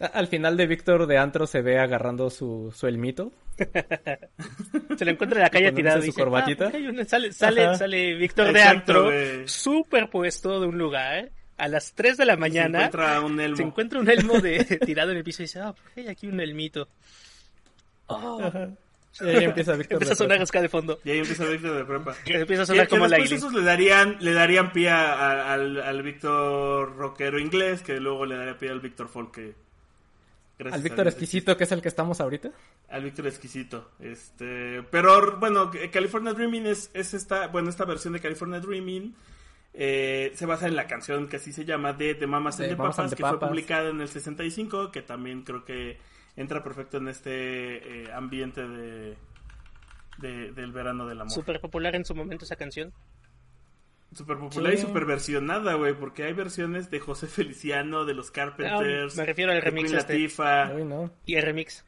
Al final de Víctor de Antro se ve agarrando su, su elmito. Se lo encuentra en la calle tirado su dice, corbatita. "Ah, mira, hay una-". sale, sale, Ajá. sale Víctor de Antro, güey. superpuesto de un lugar, a las 3 de la Se mañana, encuentra un elmo. se encuentra un elmo de, tirado en el piso y dice, ah, ¿por qué hay aquí un elmito? Oh, Y ahí empieza Víctor empieza a sonar de fondo. Y ahí empieza Víctor de prepa. Empieza a sonar que como la después esos le darían, le darían pie a- a- al, al Víctor rockero inglés, que luego le daría pie al Víctor folk. que- gracias Al Víctor Exquisito, que es el que estamos ahorita. Al Víctor exquisito. Este, pero bueno, California Dreaming es, es esta, bueno, esta versión de California Dreaming eh, se basa en la canción que así se llama de The Mamas and De the Mamas and Papas, the que fue publicada en el 65, que también creo que entra perfecto en este eh, ambiente de, de- del verano del amor. Súper popular en su momento esa canción. Super popular Sí. y super versionada, güey, porque hay versiones de José Feliciano, de los Carpenters, No, me refiero al de remix Queen este. Latifah, Uy, no. Y el remix.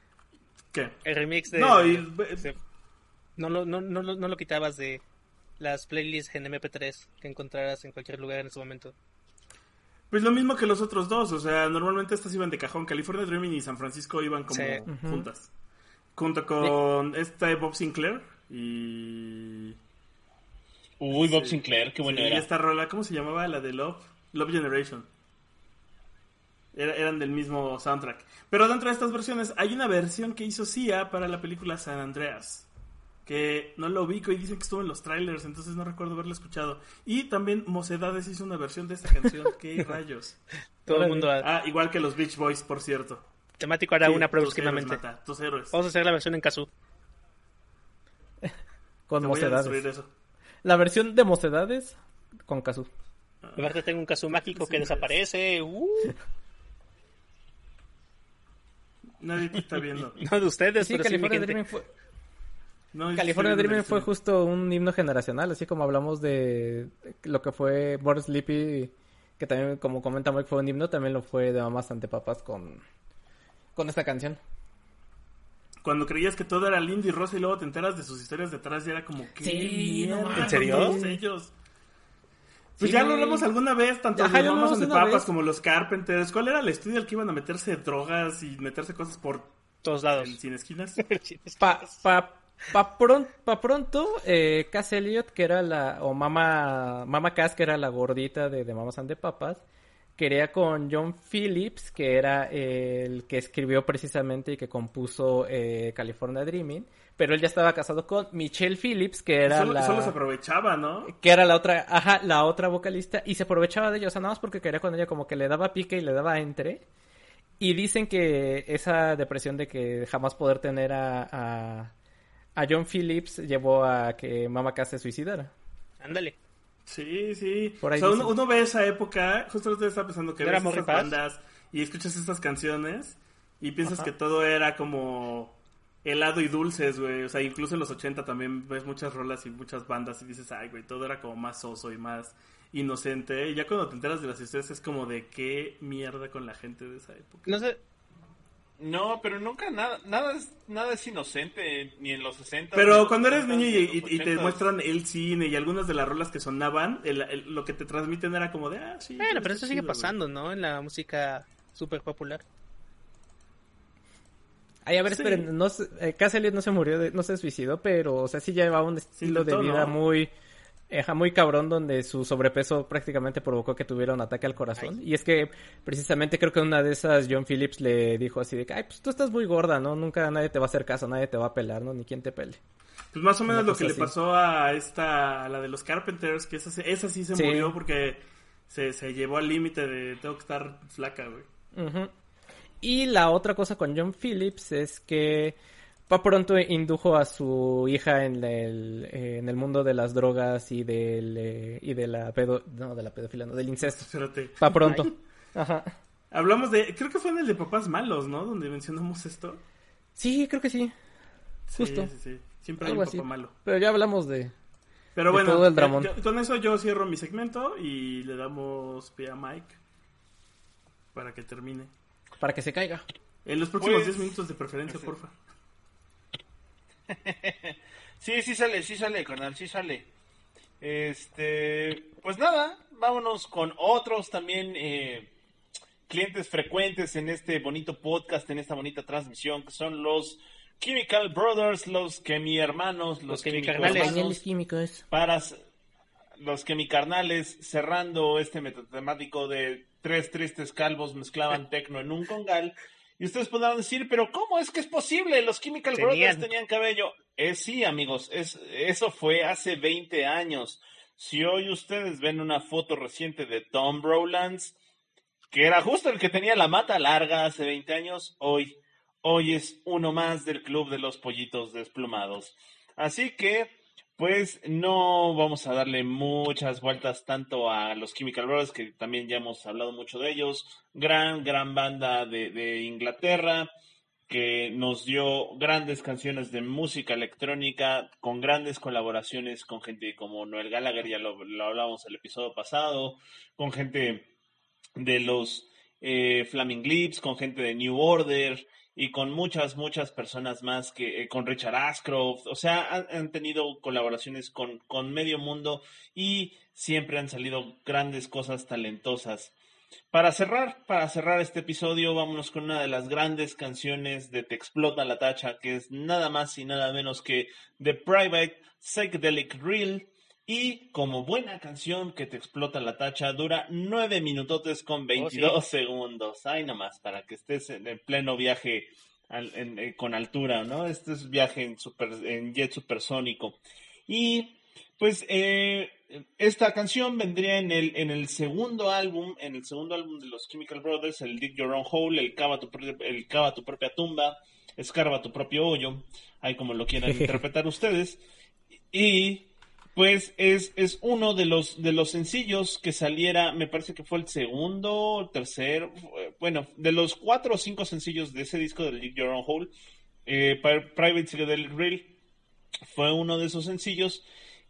¿qué? El remix de... No, y de- no, no, no, no lo quitabas de las playlists en MP3 que encontraras en cualquier lugar en ese momento. pues lo mismo que los otros dos, o sea, normalmente estas iban de cajón, California Dreaming y San Francisco iban como Sí. juntas. Junto con esta de Bob Sinclair y Uy, Bob Sí. Sinclair, qué bueno sí, y era. esta rola, ¿cómo se llamaba? La de Love, Love Generation. Era- eran del mismo soundtrack. Pero dentro de estas versiones hay una versión que hizo Sia para la película San Andreas. Que no lo ubico y dicen que estuvo en los trailers, entonces no recuerdo haberlo escuchado. Y también Mocedades hizo una versión de esta canción. ¿Qué rayos? Todo el mundo... Ah, igual que los Beach Boys, por cierto. temático hará Sí, una héroes, próximamente. Mata, tus héroes. Vamos a hacer la versión en Kazoo. Con Te voy a destruir mocedades. eso. La versión de mocedades con Kazoo. Aparte tengo un Kazoo mágico que Sí, desaparece. Uh, Nadie te está viendo. no de ustedes, Sí, pero sí mi California gente. Dreaming fue... No, California Dreaming fue justo un himno generacional, así como hablamos de lo que fue Born Sleepy, que también, como comenta Mike, fue un himno, también lo fue de Mamás ante Papas con, con esta canción. Cuando creías que todo era Lindy Rosa y luego te enteras de sus historias detrás y era como, ¿qué Sí, no ¿En serio? todos ellos? Pues Sí, ya lo hablamos alguna vez, tanto Ajá, de Papas vez. como los Carpenters. ¿Cuál era el estudio al que iban a meterse drogas y meterse cosas por Todos lados. el sin esquinas? Pa, pa, pa, pron- pa pronto, eh, Cass Elliot, que era la, o Mama, Mama Cass, que era la gordita de, de Mamas ante Papas, quería con John Phillips, que era el que escribió precisamente y que compuso eh, California Dreaming, pero él ya estaba casado con Michelle Phillips, que era solo, la... solo se aprovechaba, ¿no? que era la otra, ajá, la otra vocalista, y se aprovechaba de ella, o sea, nada más porque quería con ella, como que le daba pique y le daba entre. Y dicen que esa depresión de que jamás poder tener a, a, a John Phillips llevó a que Mama Cass se suicidara. Ándale. Sí, sí. Por ahí o sea, uno, uno ve esa época, justo usted está pensando que ¿No ves estas bandas y escuchas estas canciones y piensas Ajá. que todo era como helado y dulces, güey. O sea, incluso en los 80 también ves muchas rolas y muchas bandas y dices, ay, güey, todo era como más soso y más inocente. Y ya cuando te enteras de las historias es como de qué mierda con la gente de esa época. No sé. No, pero nunca nada, nada es, nada es inocente, ni en los 60. Pero cuando eres niño y, te 80s. muestran el cine y algunas de las rolas que sonaban, el- el- lo que te transmiten era como de, ah, sí. Bueno, pero eso sigue chido, güey". pasando, ¿no? En la música súper popular. Ay, a ver, Sí. esperen, no, se- eh, Cass Elliot no se murió, de- no se suicidó, pero, o sea, sí llevaba un estilo de vida ¿no? muy, ajá, muy cabrón, donde su sobrepeso prácticamente provocó que tuviera un ataque al corazón. Y es que, precisamente, creo que una de esas, John Phillips le dijo así de que, ay, pues tú estás muy gorda, ¿no? Nunca nadie te va a hacer caso, nadie te va a pelar, ¿no? Ni quien te pele. Pues más o menos lo que le pasó a esta, a la de los Carpenters, que esa, esa sí se Sí. murió porque se, se llevó al límite de tengo que estar flaca, güey. Y la otra cosa con John Phillips es que pronto indujo a su hija en el, eh, en el mundo de las drogas y del eh, y de la pedo no de la pedofilia no del incesto Espérate. pa pronto ajá Hablamos de, creo que fue en el de Papás Malos, ¿no? Donde mencionamos esto. sí creo que sí Sí, Justo. sí, sí. Siempre hay algo un así papá malo. pero ya hablamos de Pero De bueno, todo el dramón. yo- con eso yo cierro mi segmento y le damos pie a Mike para que termine. para que se caiga En los próximos Pues- 10 minutos de preferencia, porfa. Sí, sí sale, sí sale, carnal, sí sale. Este, pues nada, vámonos con otros también eh, clientes frecuentes en este bonito podcast, en esta bonita transmisión, que son los Chemical Brothers, los que mi hermanos, los, Los que mi hermanos, químicos para los que mi carnales, cerrando este metatemático de tres tristes calvos mezclaban tecno en un congal. Y ustedes podrán decir, pero ¿cómo es que es posible? Los Chemical Tenían. Brothers tenían cabello. Eh, sí, amigos, es, eso fue hace 20 años. Si hoy ustedes ven una foto reciente de Tom Rowlands, que era justo el que tenía la mata larga hace 20 años, hoy, hoy es uno más del club de los pollitos desplumados. Así que, pues no vamos a darle muchas vueltas tanto a los Chemical Brothers, que también ya hemos hablado mucho de ellos. Gran, gran banda de, Inglaterra que nos dio grandes canciones de música electrónica con grandes colaboraciones con gente como Noel Gallagher, ya lo, lo hablábamos el episodio pasado, con gente de los eh, Flaming Lips, con gente de New Order y con muchas, muchas personas más que eh, con Richard Ashcroft, o sea, han, han tenido colaboraciones con, con medio mundo y siempre han salido grandes cosas talentosas. Para cerrar, para cerrar este episodio, vámonos con una de las grandes canciones de Te explota la tacha, que es nada más y nada menos que The Private Psychedelic Reel. Y como buena canción que te explota la tacha, dura nueve minutotes con 22 segundos. Ay, nomás, para que estés en el pleno viaje al- en- eh, con altura, ¿no? Este es viaje en, super, en jet supersónico. Y pues eh, esta canción vendría en el, en el segundo álbum, en el segundo álbum de los Chemical Brothers, el Dig Your Own Hole, el Cava tu, el Cava tu propia tumba, Escarba tu propio hoyo, ahí como lo quieran interpretar ustedes. Y pues es, es uno de los, de los sencillos que saliera, me parece que fue el segundo, el tercer, fue- bueno, de los cuatro o cinco sencillos de ese disco del Dig Your Own Hole, eh, Pri- Private Psychedelic Reel fue uno de esos sencillos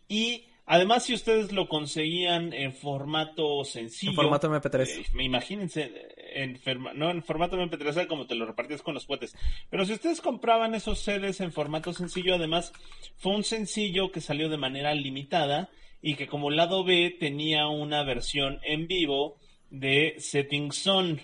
y Además, si ustedes lo conseguían en formato sencillo. En formato MP3. Eh, imagínense, en, no en formato MP3 como te lo repartías con los puentes. Pero si ustedes compraban esos CDs en formato sencillo, además, fue un sencillo que salió de manera limitada y que como lado B tenía una versión en vivo de Setting Sun.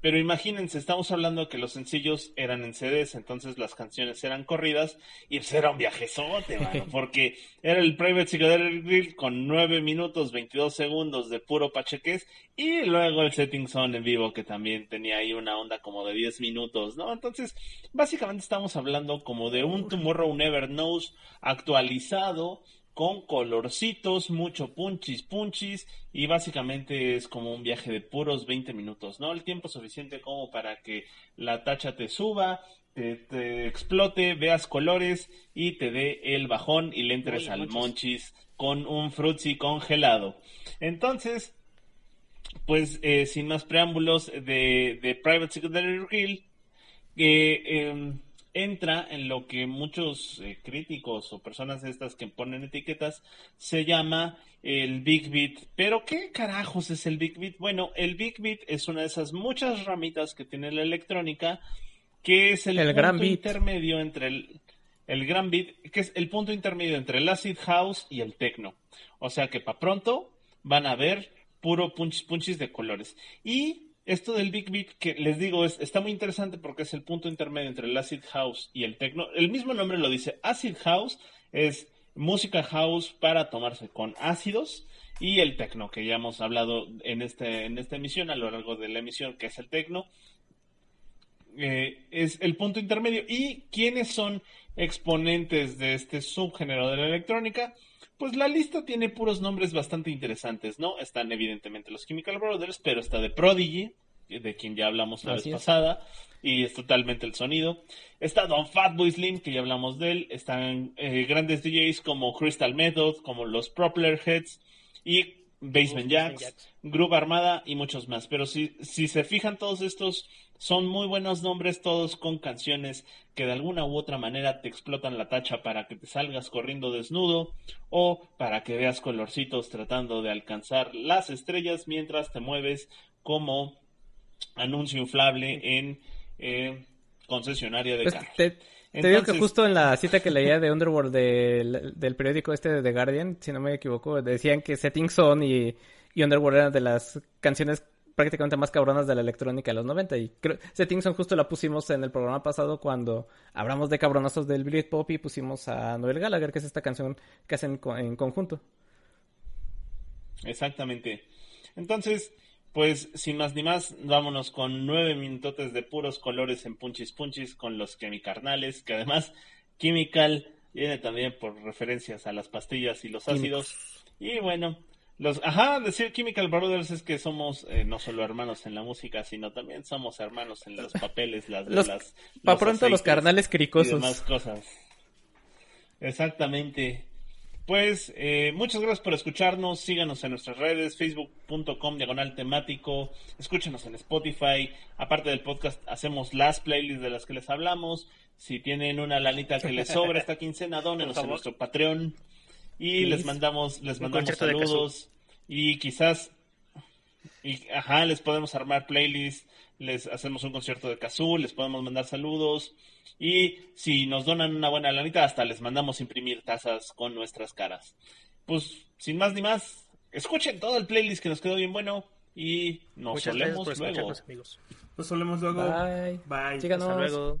Pero imagínense, estamos hablando que los sencillos eran en CDs, entonces las canciones eran corridas y pues era un viajezote, mano, porque era el Private Psychedelic Grill con 9 minutos 22 segundos de puro pacheques y luego el Setting Sun en vivo que también tenía ahí una onda como de 10 minutos, ¿no? Entonces, básicamente estamos hablando como de un Tomorrow Never Knows actualizado con colorcitos, mucho punchis punchis y básicamente es como un viaje de puros 20 minutos, ¿no? El tiempo suficiente como para que la tacha te suba, te, explote, veas colores y te dé el bajón y le entres al monchis con un frutzi congelado. Entonces, pues eh, sin más preámbulos de, de Private Secretary Reel, que... Eh, entra en lo que muchos eh, críticos o personas estas que ponen etiquetas se llama el Big Beat. Pero ¿qué carajos es el Big Beat? Bueno, el Big Beat es una de esas muchas ramitas que tiene la electrónica que es el, punto intermedio entre el, el gran beat, que es el punto intermedio entre el acid house y el techno. O sea que para pronto van a ver puro punch punchis de colores. Y esto del Big Beat, que les digo, es, está muy interesante porque es el punto intermedio entre el Acid House y el Techno. El mismo nombre lo dice, Acid House es música house para tomarse con ácidos y el Techno, que ya hemos hablado en, este, en esta emisión, a lo largo de la emisión, que es el Techno. Eh, es el punto intermedio. ¿Y quiénes son exponentes de este subgénero de la electrónica? Pues la lista tiene puros nombres bastante interesantes, ¿no? Están evidentemente los Chemical Brothers, pero está de Prodigy, de quien ya hablamos la vez pasada, y es totalmente el sonido. Está Don Fatboy Slim, que ya hablamos de él. Están eh, grandes DJs como Crystal Method, como los Propeller Heads y Basement Jacks, Groove Armada y muchos más. Pero si, si se fijan todos estos son muy buenos nombres todos con canciones que de alguna u otra manera te explotan la tacha para que te salgas corriendo desnudo o para que veas colorcitos tratando de alcanzar las estrellas mientras te mueves como anuncio inflable en eh, concesionaria de pues, carros. Te, digo que justo en la cita que leía de Underworld del, periódico este de The Guardian, si no me equivoco, decían que Setting Sun y, y Underworld eran de las canciones prácticamente más cabronas de la electrónica de los 90. Y creo, Settingson justo la pusimos en el programa pasado cuando hablamos de cabronazos del Pop y pusimos a Noel Gallagher, que es esta canción que hacen en conjunto. Exactamente. Entonces, pues sin más ni más, vámonos con nueve minutotes de puros colores en punchis punchis con los Chemicarnales, que además Chemical viene también por referencias a las pastillas y los ácidos. Y bueno, los, ajá, decir Chemical Brothers es que somos eh, no solo hermanos en la música, sino también somos hermanos en los papeles, las, los, las pa pronto los carnales cricosos. Y demás cosas. Exactamente. Pues eh, muchas gracias por escucharnos. Síganos en nuestras redes, facebook.com diagonal temático. Escúchenos en Spotify. Aparte del podcast, hacemos las playlists de las que les hablamos. Si tienen una lanita que les sobra esta quincena, dónenos en nuestro Patreon. Y les mandamos, les mandamos saludos. Y quizás, y, ajá, les podemos armar playlists, les hacemos un concierto de kazoo, les podemos mandar saludos. Y si nos donan una buena lanita, hasta les mandamos imprimir tazas con nuestras caras. Pues, sin más ni más, escuchen todo el playlist que nos quedó bien bueno. Y nos solemos luego. Nos solemos luego. Bye. Bye. Hasta luego.